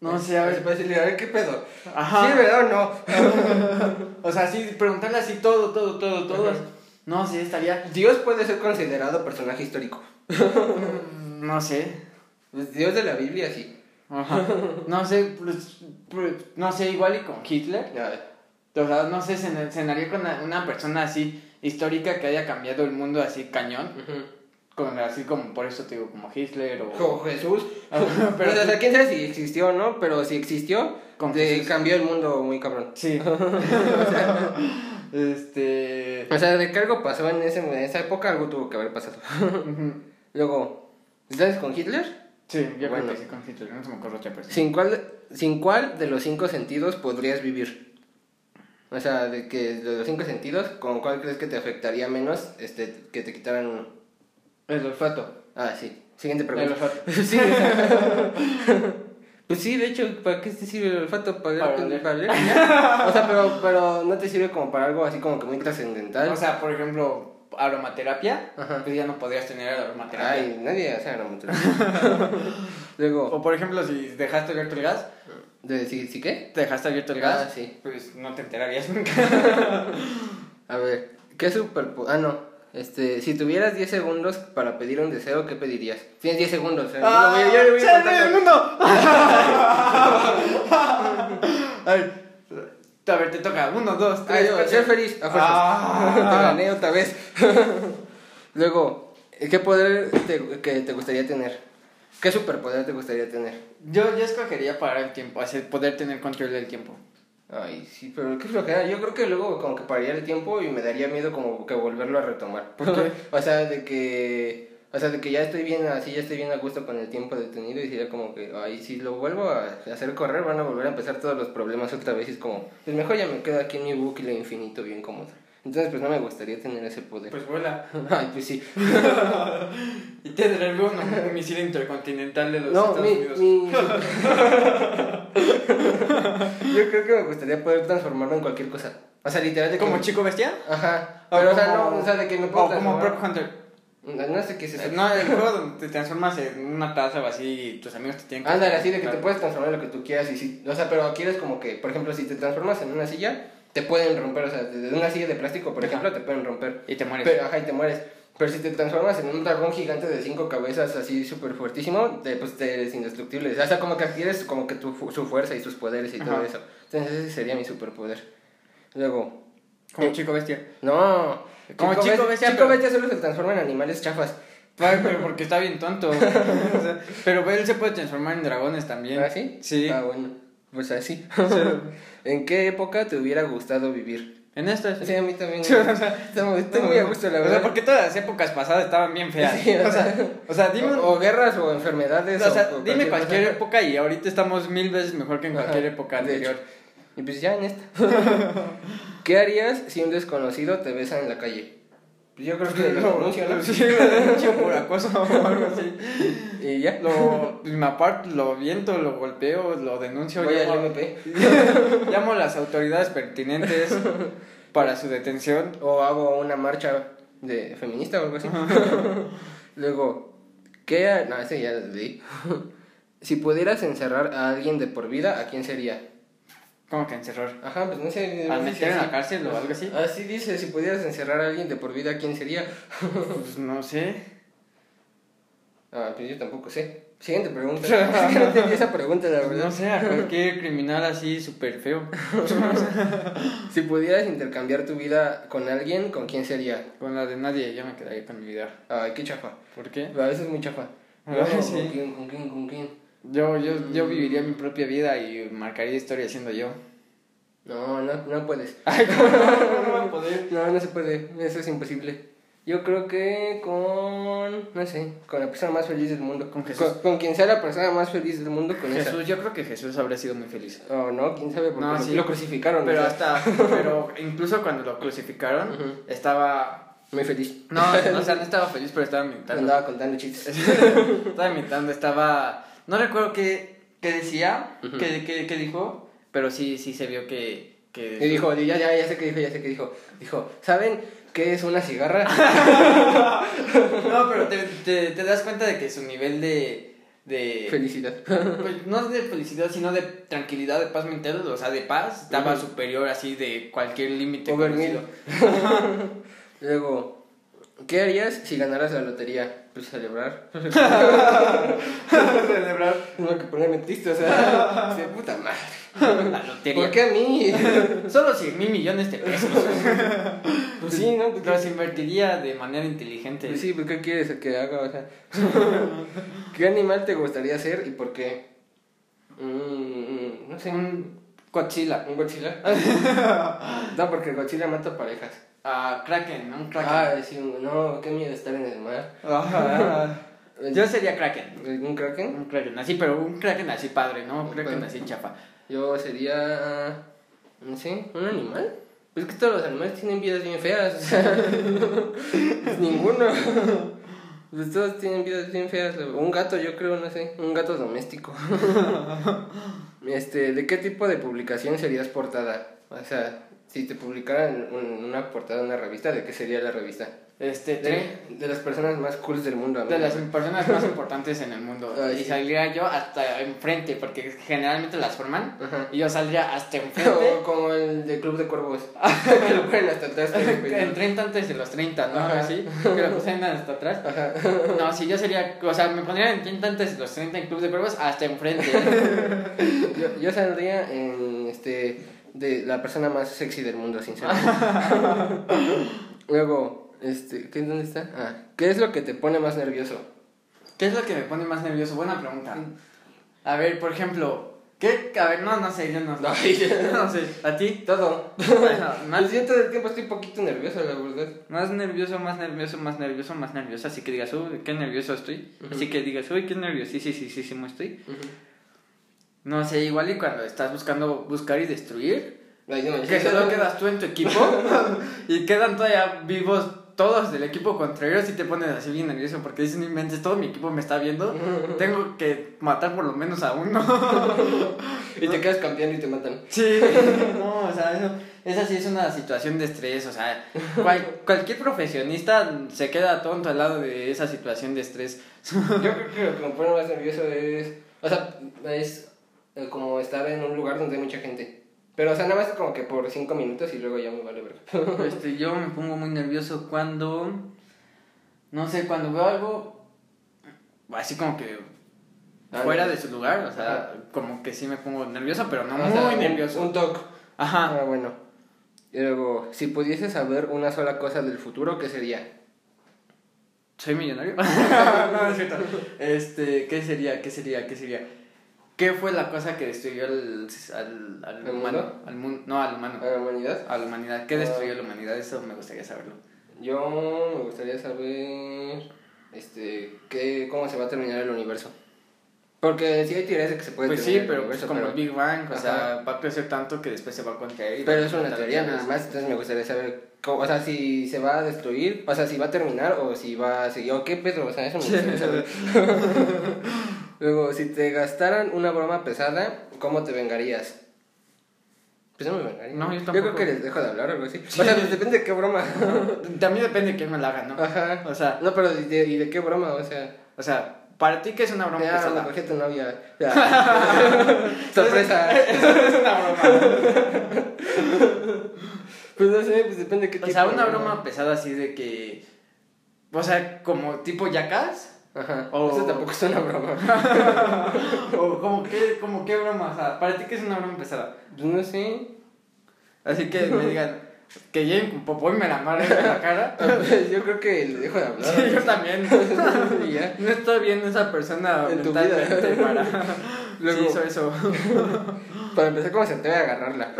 No sé, a ver. Para decirle, a ver, ¿qué pedo? Ajá. ¿Sí, verdad o no? O sea, sí, preguntarle así todo, todo, todo, todo. Ajá. No sé, estaría. Dios puede ser considerado personaje histórico. No sé. Pues Dios de la Biblia, sí. Ajá. No sé, pues, pues, no sé, igual y con Hitler. O sea, no sé, cen- cenaría con una, persona así histórica que haya cambiado el mundo así cañón. Con, así como, por eso te digo, como Hitler o. Como Jesús. Pero, o sea, quién sabe si existió o no, pero si existió, de- cambió el mundo muy cabrón. Sí. este. O sea, de que algo pasó en, ese, en esa época, algo tuvo que haber pasado. Luego, ¿estás con Hitler? Sí, yo Bueno. creo que sí no se me ocurre otra persona. ¿Sin cuál, ¿Sin cuál de los cinco sentidos podrías vivir? O sea, de que de los cinco sentidos, ¿con cuál crees que te afectaría menos este, que te quitaran uno? El olfato. Ah, sí. Siguiente El pregunta. olfato. sí. pues sí, de hecho, ¿para qué te sirve el olfato? ¿Para, Para para, oler. oler? Ya. O sea, pero, pero no te sirve como para algo así como que muy trascendental. O sea, por ejemplo, aromaterapia, Ajá. pues ya no podrías tener aromaterapia. Ay, nadie hace aromaterapia. Luego, O por ejemplo, si dejaste abierto el gas, ¿de, sí, ¿sí qué? te dejaste abierto el Ah, gas, sí. pues no te enterarías nunca. A ver, ¿qué super... Ah, no. Este, si tuvieras 10 segundos para pedir un deseo, ¿qué pedirías? Tienes 10 segundos. eh, ¡Ah! le voy- yo le voy a ¡Salve contar del con- mundo! Ay, a ver, te toca. Uno, dos, Ah, tres. yo, cuatro. ser feliz, a fuerzas. Ah. te gané otra vez. Luego, ¿qué poder te, que te gustaría tener? ¿Qué superpoder te gustaría tener? Yo, yo escogería parar el tiempo, hacer, poder tener control del tiempo. Ay, sí, pero qué flojera. Yo creo que luego como que pararía el tiempo y me daría miedo como que volverlo a retomar. ¿Por qué? o sea, de que... O sea, de que ya estoy bien así, ya estoy bien a gusto con el tiempo detenido y sería como que, ay, si lo vuelvo a hacer correr van a volver a empezar todos los problemas otra vez y es como, pues mejor ya me quedo aquí en mi bucle infinito bien cómodo. Entonces, pues no me gustaría tener ese poder. Pues vuela. ay, pues sí. Y tendré un misil intercontinental de los No, Estados mi, Unidos. mi... Yo creo que me gustaría poder transformarme en cualquier cosa. O sea, literal de que... ¿Como chico bestia? Ajá. O Pero, o sea, como- no, o sea, de que me puedo O como Hunter. No, sé qué es eso. Eh, No, el juego donde te transformas en una taza o así y tus amigos te tienen que... Ándale, así de que te puedes transformar en lo que tú quieras y sí. O sea, pero aquí eres como que, por ejemplo, si te transformas en una silla, te pueden romper. O sea, de una silla de plástico, por ejemplo, te pueden romper. Y te mueres. Pero, ajá, y te mueres. Pero si te transformas en un dragón gigante de cinco cabezas así súper fuertísimo, te, pues te eres indestructible. O sea, como que adquieres como que tu, su fuerza y sus poderes y todo eso. Entonces ese sería mi superpoder. Luego, Como chico bestia. no. Como Chico Be- Bestia, Chico pero- Bestia solo se transforma en animales chafas. Ay, pero porque está bien tonto. O sea, pero él se puede transformar en dragones también. ¿Ah, sí? Sí. Ah, bueno. Pues así. ¿En qué época te hubiera gustado vivir? En estas. Sí, a mí también. Sí, o sea, Estoy muy, a gusto, la O sea, verdad. porque todas las épocas pasadas estaban bien feas. Sí, o, sea, o sea, dime, o, o guerras o enfermedades. o sea, o dime cualquier cosa. época y ahorita estamos mil veces mejor que en cualquier Ajá, época anterior. Y pues ya en esta. ¿Qué harías si un desconocido te besa en la calle? Pues yo creo que lo denuncio, ¿no? Sí, lo denuncio por acoso o algo así. Y ya. Lo, pues, me aparto, lo viento, lo golpeo, lo denuncio. Voy al llamo, MP. llamo a las autoridades pertinentes para su detención. O hago una marcha de feminista o algo así. Luego, ¿qué? ha- No, ese ya lo leí. si pudieras encerrar a alguien de por vida, ¿a quién sería? ¿Cómo que encerrar? Ajá, pues no sé. ¿Al meter en la cárcel o algo así? Así dice, si pudieras encerrar a alguien de por vida, ¿quién sería? Pues no sé. Ah, pues yo tampoco sé. Siguiente pregunta. Es que no entendí esa pregunta, la verdad. No sé, a cualquier criminal así súper feo. Si pudieras intercambiar tu vida con alguien, ¿con quién sería? Con la de nadie, yo me quedaría con mi vida. Ay, qué chafa. ¿Por qué? A veces es muy chafa. Ay, No, sí. ¿Con quién? ¿Con quién? ¿Con quién? Yo, yo, yo viviría mi propia vida y marcaría historia siendo yo. No, no, no puedes. Ay, ¿cómo no, no a poder? No, no se puede. Eso es imposible. Yo creo que con. No sé, con la persona más feliz del mundo. Con Jesús. Con, con quien sea la persona más feliz del mundo, con esa. Jesús, yo creo que Jesús habría sido muy feliz. Oh, no, quién sabe, porque No, sí. lo crucificaron. Pero o sea, hasta, pero incluso cuando lo crucificaron, Ujú. estaba... Muy feliz. No, no, o sea, no estaba feliz, pero estaba meditando. Andaba contando chistes. Estaba meditando, estaba... No recuerdo qué, qué decía, Ujú. qué, qué, qué dijo, pero sí, sí se vio que... que Y dijo, ya, ya, ya sé qué dijo, ya sé qué dijo. Dijo, ¿saben qué es una cigarra? No, pero te, te, te das cuenta de que su nivel de... de Felicidad. pues, no de felicidad, sino de tranquilidad, de paz mental, o sea, de paz, estaba superior así de cualquier límite. Luego, ¿qué harías si ganaras la lotería? Pues celebrar. Celebrar No que ponerme triste, o sea, de puta madre. la lotería. ¿Por qué a mí? Solo 100 mil millones de pesos. Pues sí, ¿no? Los invertiría de manera inteligente. pues sí, pues ¿qué quieres que haga? O sea, ¿qué animal te gustaría ser y por qué? Mm, no sé, Un Godzilla. un Godzilla. no, porque Godzilla mata parejas. Ah, Kraken, un Kraken. Ah, sí, no, qué miedo estar en el mar. Ajá. Yo sería Kraken. ¿Un Kraken? Un Kraken así, pero un Kraken así padre, ¿no? Un Kraken así chafa. Yo sería, no sé, un animal. Pues es que todos los animales tienen vidas bien feas. o sea, pues ninguno. Pues todos tienen vidas bien feas. Un gato, yo creo, no sé. Un gato doméstico. Este, ¿de qué tipo de publicación serías portada? O sea, si te publicaran un- una portada de una revista, ¿de qué sería la revista? Este, De, de las personas más cool del mundo. de amigo. las personas más importantes en el mundo. Ay, y sí. saldría yo hasta enfrente, porque generalmente las forman. Ajá. Y yo saldría hasta enfrente. O como el de Club de Cuervos. que lo ponen hasta atrás. en 30 antes de los 30, ¿no? Ajá. Así, que lo pusieran hasta atrás. Ajá. No, si yo sería, o sea, me pondría en 30 antes de los 30 en Club de Cuervos hasta enfrente. Yo, yo saldría en este de la persona más sexy del mundo, sinceramente. Luego, este, ¿qué dónde está? Ah, ¿qué es lo que te pone más nervioso? ¿Qué es lo que me pone más nervioso? Buena pregunta. A ver, por ejemplo, ¿qué? A ver, no, no sé, yo no sé. Ay. no sé, ¿a ti? Todo. Bueno, Pues más, yo todo el tiempo estoy un poquito nervioso, la verdad. más nervioso, más nervioso, más nervioso, más nervioso. Así que digas, uy, qué nervioso estoy. Así que digas, uy, qué nerviosísimo estoy. No sé, igual y cuando estás buscando buscar y destruir, no, que solo quedas tú en tu equipo y quedan todavía vivos todos del equipo contrario, si te pones así bien nervioso porque dices, no inventes, todo mi equipo me está viendo, tengo que matar por lo menos a uno. Y te quedas campeando y te matan. Sí, no, o sea, eso, esa sí es una situación de estrés, o sea, cual- cualquier profesionista se queda tonto al lado de esa situación de estrés. Yo creo que lo que me pone más nervioso es. O sea, es como estar en un lugar donde hay mucha gente. Pero, o sea, nada más como que por cinco minutos y luego ya me vale ver. Este, yo me pongo muy nervioso cuando, no sé, cuando veo algo así como que Ah, fuera de su lugar, o sea, Ajá. como que sí me pongo nervioso, pero no O sea, muy un- nervioso. Un toque. Ajá. Ah, bueno. Y luego, si pudieses saber una sola cosa del futuro, ¿qué sería? ¿Soy millonario? no, es cierto. Este, ¿qué sería? ¿Qué sería? ¿Qué sería? ¿Qué fue la cosa que destruyó al, al, al ¿El humano? mundo? Al mun- no, al humano. ¿A la humanidad? A la humanidad. ¿Qué Ah. destruyó la humanidad? Eso me gustaría saberlo. Yo me gustaría saber este qué, cómo se va a terminar el universo. Porque sí hay teorías de que se puede Pues sí, el pero universo, como pero, el Big Bang, o Ajá. sea, va a crecer tanto que después se va a contraer. pero es una teoría nada más, entonces me gustaría saber, cómo- o sea, si se va a destruir, o sea, si va a terminar o si va a seguir, o qué pedo, o sea, eso me gustaría saber. Luego, si te gastaran una broma pesada, ¿cómo te vengarías? Pues no me vengaría. No, yo creo tampoco. que les dejo de hablar o algo así. O sea, pues depende de qué broma. También depende de quién me la haga, ¿no? Ajá. O sea, No, pero ¿y de, y de qué broma? O sea... o sea, para ti, ¿qué es una broma Ya, pesada? cogí a tu novia. Ya. Sorpresa. Eso es una broma. Pues no sé, pues depende de qué O sea, una broma pesada así de que. O sea, como tipo yacas. Ajá. O- Eso tampoco es una broma. o como que, como qué broma. O sea, para ti, ¿qué es una broma pesada? Pues no sé. Así que me digan que lleguen con popó y me la amarren en la cara. Pues Yo creo que le dejo de hablar. Sí, yo también. Y ya. No estoy bien esa persona En tu vida. para. Luego- Sí, hizo eso. Para empezar, ¿cómo se te va a agarrarla?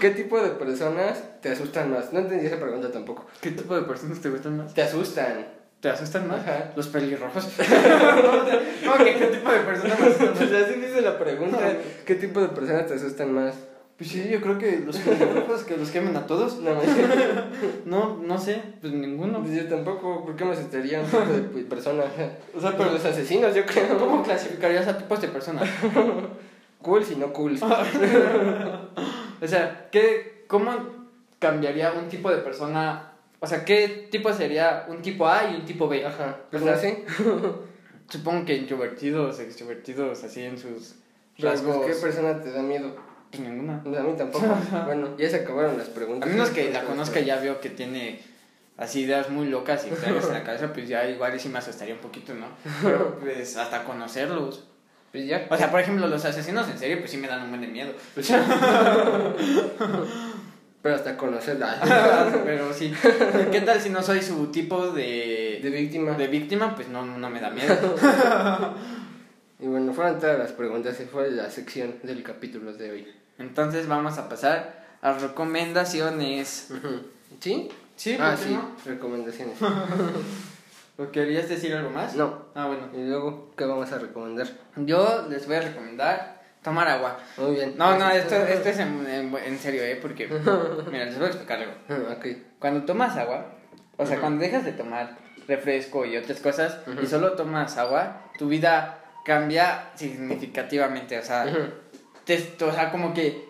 ¿Qué tipo de personas te asustan más? No entendí esa pregunta tampoco. ¿Qué tipo de personas te gustan más? Te asustan. ¿Te asustan más? Ajá. Los pelirrojos. ¿Cómo que qué tipo de personas me asustan más? Pues así dice la pregunta. ¿Qué tipo de personas te asustan más? Pues sí, yo creo que los pelirrojos que los quemen a todos. No, No, no sé, pues ninguno. pues yo tampoco. ¿Por qué me asustaría un tipo de persona? O sea, Pero pero los asesinos, yo creo. ¿cómo clasificarías a tipos de personas? Cool si no cool. O sea, ¿qué, ¿cómo cambiaría un tipo de persona? O sea, ¿qué tipo sería un tipo A y un tipo B? Ajá. Pues O sea, no sé. Supongo que introvertidos, extrovertidos, así en sus Pero, rasgos. pues, ¿Qué persona te da miedo? Pues ninguna. A mí tampoco. bueno, ya se acabaron las A preguntas. menos que la conozca ya veo que tiene así ideas muy locas y extrañas en la cabeza, pues ya igual sí me asustaría un poquito, ¿no? Pero pues hasta conocerlos. Pues ya. O sea, por ejemplo, los asesinos en serie, pues sí me dan un buen de miedo. Pero hasta conocerla. Pero sí. ¿Qué tal si no soy su tipo de, De víctima. de víctima? Pues no, no me da miedo. Y bueno, fueron todas las preguntas y fue la sección del capítulo de hoy. Entonces vamos a pasar a recomendaciones. ¿Sí? Sí, Ah, ¿por qué sí. no? Recomendaciones. ¿O querías decir algo más? No. Ah, bueno. Y luego, ¿qué vamos a recomendar? Yo les voy a recomendar tomar agua. Muy bien. No, no, esto, esto es en, en- en serio, ¿eh? Porque, mira, les voy a explicar algo. Ah, ok. Cuando tomas agua, o sea, cuando dejas de tomar refresco y otras cosas Ujú. y solo tomas agua, tu vida cambia significativamente. O sea, te- o sea, como que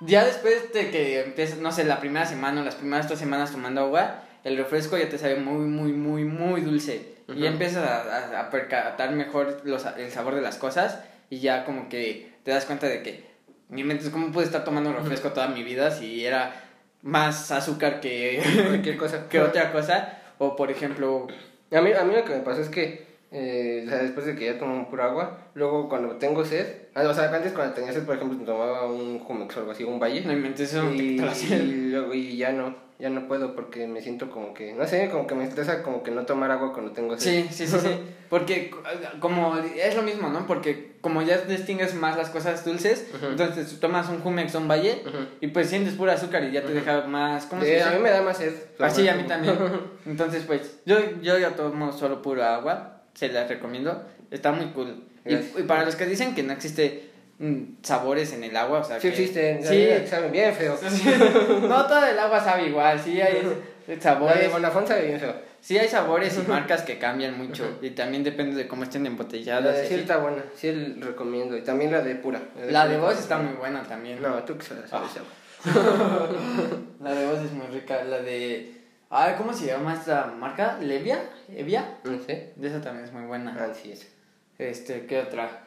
ya después de que empiezas, no sé, la primera semana o las primeras dos semanas tomando agua, el refresco ya te sabe muy, muy, muy, muy dulce. Y empiezas a, a- a percatar mejor los, el sabor de las cosas y ya como que te das cuenta de que mi mente es cómo pude estar tomando refresco toda mi vida si era más azúcar que, Cualquier cosa. que otra cosa. O por ejemplo, A mí, a mí lo que me pasó es que, eh, o sea, después de que ya tomo pura agua, luego cuando tengo sed, ah, o sea, antes cuando tenía sed, por ejemplo, tomaba un Jumex o algo así, un Valle, no inventes eso, y, y luego y ya no, ya no puedo porque me siento como que, no sé, como que me estresa como que no tomar agua cuando tengo sed. Sí, sí, sí, sí. Porque como es lo mismo, ¿no? Porque como ya distingues más las cosas dulces, entonces tomas un Jumex o un Valle y pues sientes pura azúcar y ya te deja más... ¿Cómo se a mí me da más sed. Así, a mí también. Entonces, pues, yo, yo ya tomo solo pura agua, se las recomiendo, está muy cool. Y, para los que dicen que no existe sabores en el agua, o sea, Sí que- existen, Sí, saben bien feo. no todo el agua sabe igual, sí hay La de sabores, Bonafont sabe bien feo. sí hay sabores y marcas que cambian mucho y también depende de cómo estén La embotelladas. de sí está buena, sí recomiendo. Y también la de pura. La de pura voz está muy buena también. No, tú que sabes Ah. La de voz es muy rica, la de Ay, ¿cómo se llama esta marca? ¿Levia? ¿Evia? No sé. De esa también es muy buena. Ah, sí es. Este, ¿qué otra?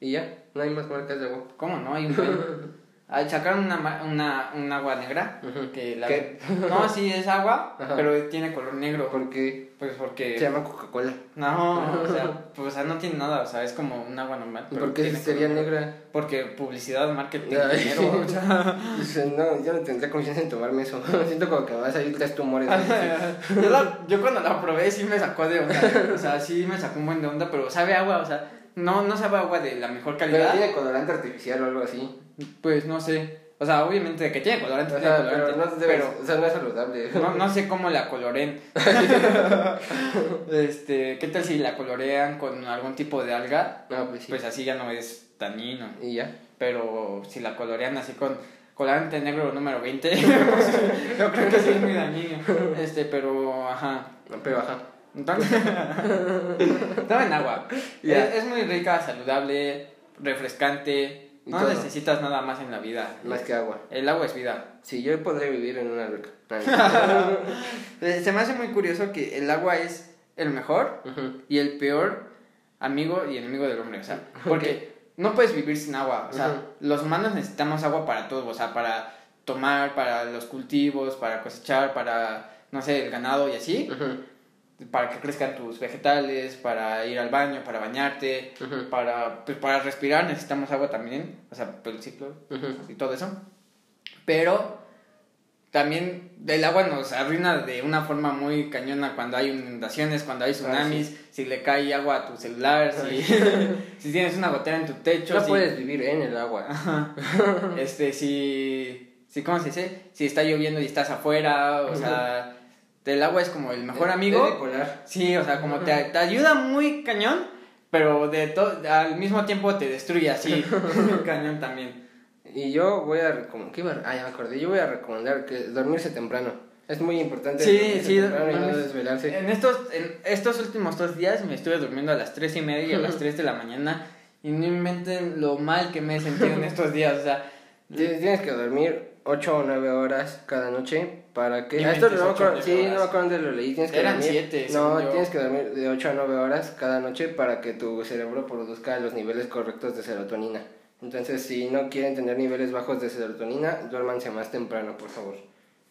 Y ya, no hay más marcas de agua. ¿Cómo no? Hay un buen. Ah, Sacaron una, una, un agua negra. Que la... ¿Qué? No, sí, es agua, Ajá. pero tiene color negro. Porque Pues porque... se llama Coca-Cola. No, o sea, pues, o sea, no tiene nada, o sea, es como un agua normal. pero ¿Por qué sería color negra? Porque publicidad, marketing, dinero, o sea... Dice, No, yo no tendría confianza en tomarme eso. Siento como que me va a salir tres tumores. yo, la- yo cuando la probé sí me sacó de onda, o sea, sí me sacó un buen de onda, pero sabe agua, o sea, no, no sabe agua de la mejor Pero calidad. tiene colorante artificial o algo así. Pues no sé, o sea, obviamente que tiene colorante, O tiene pero no, pero o sea, no es saludable. no, no sé cómo la coloren. este, ¿qué tal si la colorean con algún tipo de alga? No, pues sí. Pues así ya no es tanino. y ya. Pero si la colorean así con colorante negro número 20, yo creo que sí es muy dañino. Este, pero ajá. Pero ajá. Entonces, tomen agua. Ya. Es, es muy rica, saludable, refrescante. No todo. necesitas nada más en la vida. Más que agua. El agua es vida. Sí, yo podría vivir en una alberca. Se me hace muy curioso que el agua es el mejor y el peor amigo y enemigo del hombre. O sea, porque no puedes vivir sin agua. O sea, los humanos necesitamos agua para todo. O sea, para tomar, para los cultivos, para cosechar, para, no sé, el ganado y así. Para que crezcan tus vegetales, para ir al baño, para bañarte, para, pues, para respirar necesitamos agua también. O sea, por el ciclo y todo eso. Pero también el agua nos arruina de una forma muy cañona cuando hay inundaciones, cuando hay tsunamis, si le cae agua a tu celular, si, si tienes una gotera en tu techo, No si, puedes vivir en el agua. este, si, si, ¿cómo se dice? Si está lloviendo y estás afuera, o sea, el agua es como el mejor Es amigo. bipolar. Sí, o sea, como te, te ayuda muy cañón, pero de to- al mismo tiempo te destruye así, cañón también. Y yo voy a recomendar. ¿Qué iba a- Ah, ya me acordé. Yo voy a recomendar que dormirse temprano. Es muy importante Sí, sí, temprano y no. En estos, en estos últimos dos días me estuve durmiendo a las tres y media y a las 3 de la mañana y no inventen lo mal que me he sentido en estos días, o sea, Tienes tienes que dormir 8 o 9 horas cada noche para que... Ah, esto no me acuerdo, sí, no me acuerdo dónde lo leí. Tienes que Eran dormir, siete, No, según yo. tienes que dormir de 8 a 9 horas cada noche para que tu cerebro produzca los niveles correctos de serotonina. Entonces, si no quieren tener niveles bajos de serotonina, duérmanse más temprano, por favor.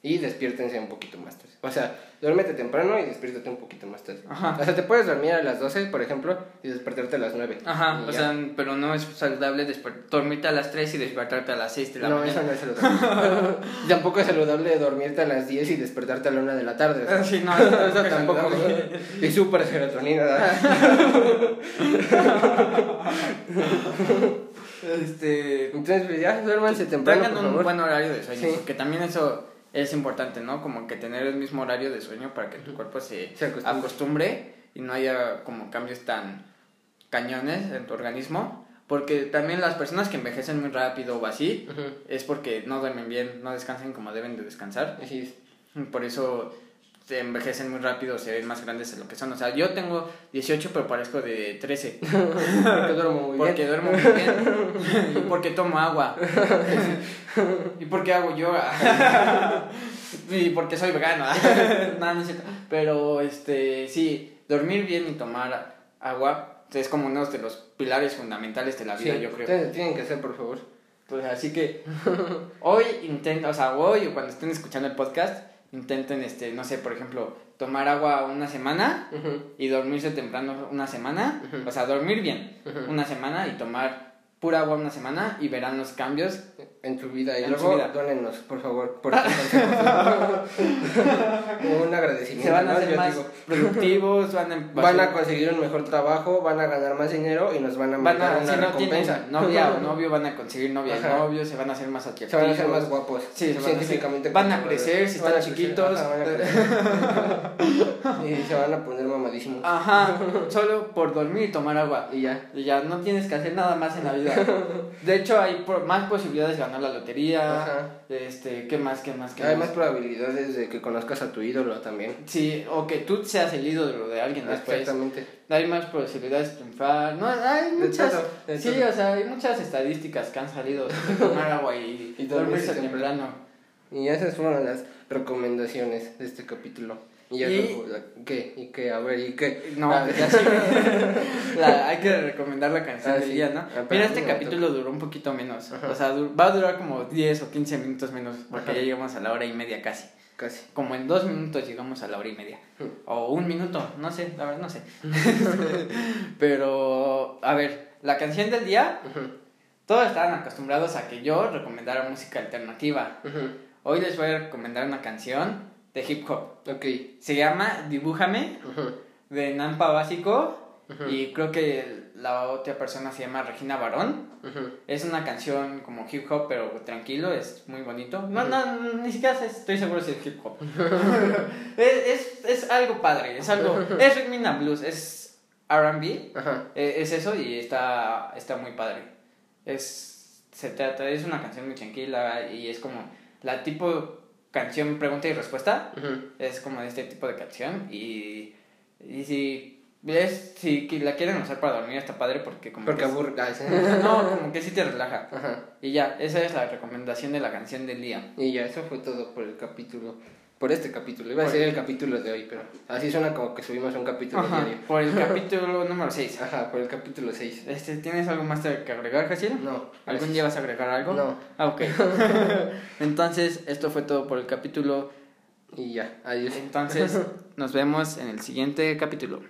Y despiértense un poquito más tarde. O sea, duérmete temprano y despiértate un poquito más tarde. Ajá. O sea, te puedes dormir a las 12, por ejemplo, y despertarte a las 9. ajá, o ya. sea, pero no es saludable dormirte a las 3 y despertarte a las 6 de la no, eso mañana. no es saludable. tampoco es saludable dormirte a las 10 y despertarte a la 1 de la tarde. o sea, Sí, no, eso eso es tampoco. Y súper serotonina. ¿verdad? Este, Entonces, pues ya, duérmanse temprano, tengan un favor. buen horario de sueño, Sí. porque también eso es importante, ¿no? Como que tener el mismo horario de sueño para que tu cuerpo se, Se acostumbre. acostumbre y no haya como cambios tan cañones en tu organismo. Porque también las personas que envejecen muy rápido o así Ujú. es porque no duermen bien, no descansan como deben de descansar. Así es. Por eso se envejecen muy rápido, se ven más grandes de lo que son. O sea, yo tengo 18 pero parezco de 13. Porque duermo muy porque bien. duermo muy bien y porque tomo agua. y porque hago yoga. y porque soy vegano. no, no es cierto. Pero este, sí, dormir bien y tomar agua es como uno de los pilares fundamentales de la vida, Sí, yo creo. Tienen, tienen que hacer, por favor. Pues así que hoy intenten, o sea, hoy o cuando estén escuchando el podcast, intenten, este, no sé, por ejemplo, tomar agua una semana y dormirse temprano una semana, o sea, dormir bien una semana y tomar pura agua una semana y verán los cambios. En tu vida. Y En luego su vida. dónennos, por favor, por un agradecimiento. Se van a ¿no? hacer Yo más digo, productivos, van a, van a conseguir un mejor trabajo, van a ganar más dinero y nos van a van mandar a una si no recompensa. novia o novio, van a conseguir novia y novio, se van a hacer más Se atractivos. van a hacer más guapos. Sí, se van científicamente. van a crecer si Van están chiquitos. ajá, van a crecer. y se van a poner mamadísimos. Ajá, solo por dormir y tomar agua. Y ya. Y ya no tienes que hacer nada más en la vida. De hecho, hay pro- más posibilidades ganar la lotería. Ajá. Este, ¿qué más? ¿Qué más? ¿Qué Hay más? probabilidades de que conozcas a tu ídolo también. Sí, o que tú seas el ídolo de alguien después. Exactamente. Hay más posibilidades de triunfar. No, hay De muchas. todo, de sí, todo. o sea, hay muchas estadísticas que han salido de tomar agua y, Y dormirse dormirse temprano. Y esas fueron las recomendaciones de este capítulo. Y ya Y- ¿qué? ¿Y qué? A ver, ¿y qué? No, Ah, ya sí. La- hay que recomendar la canción Ah, del sí. día, ¿no? Ah, Mira, este capítulo duró un poquito menos. Ajá. O sea, va a durar como 10 o 15 minutos menos, porque Ajá. ya llegamos a la hora y media casi. Casi. Como en dos minutos llegamos a la hora y media. O un minuto, no sé, la verdad no sé. Pero, a ver, la canción del día, todos estaban acostumbrados a que yo recomendara música alternativa. Hoy les voy a recomendar una canción de hip hop. Ok. Se llama Dibújame, de Nampa Básico. Y creo que la otra persona se llama Regina Barón. Es una canción como hip hop, pero tranquilo, es muy bonito. No, no, ni siquiera estoy seguro si es hip hop. es, es, es algo padre, es algo. Es and blues, es RB. Eh, Es eso y está, está muy padre. Es, se trata, es una canción muy tranquila y es como la tipo canción pregunta y respuesta. Es como de este tipo de canción y, y si, es, si que la quieren usar para dormir está padre porque como Porque que aburre. No, como que sí te relaja. Ajá. Y ya, esa es la recomendación de la canción del día. Y ya, eso fue todo por el capítulo. Por este capítulo. Iba a ser el capítulo de hoy, pero así suena como que subimos un capítulo Ajá, diario. por el capítulo número 6. Ajá, por el capítulo 6. Este, ¿Tienes algo más que agregar, Jaciel? No. ¿Algún día vas a agregar algo? No. Ah, ok. Entonces, esto fue todo por el capítulo. Y ya, adiós. Entonces, nos vemos en el siguiente capítulo.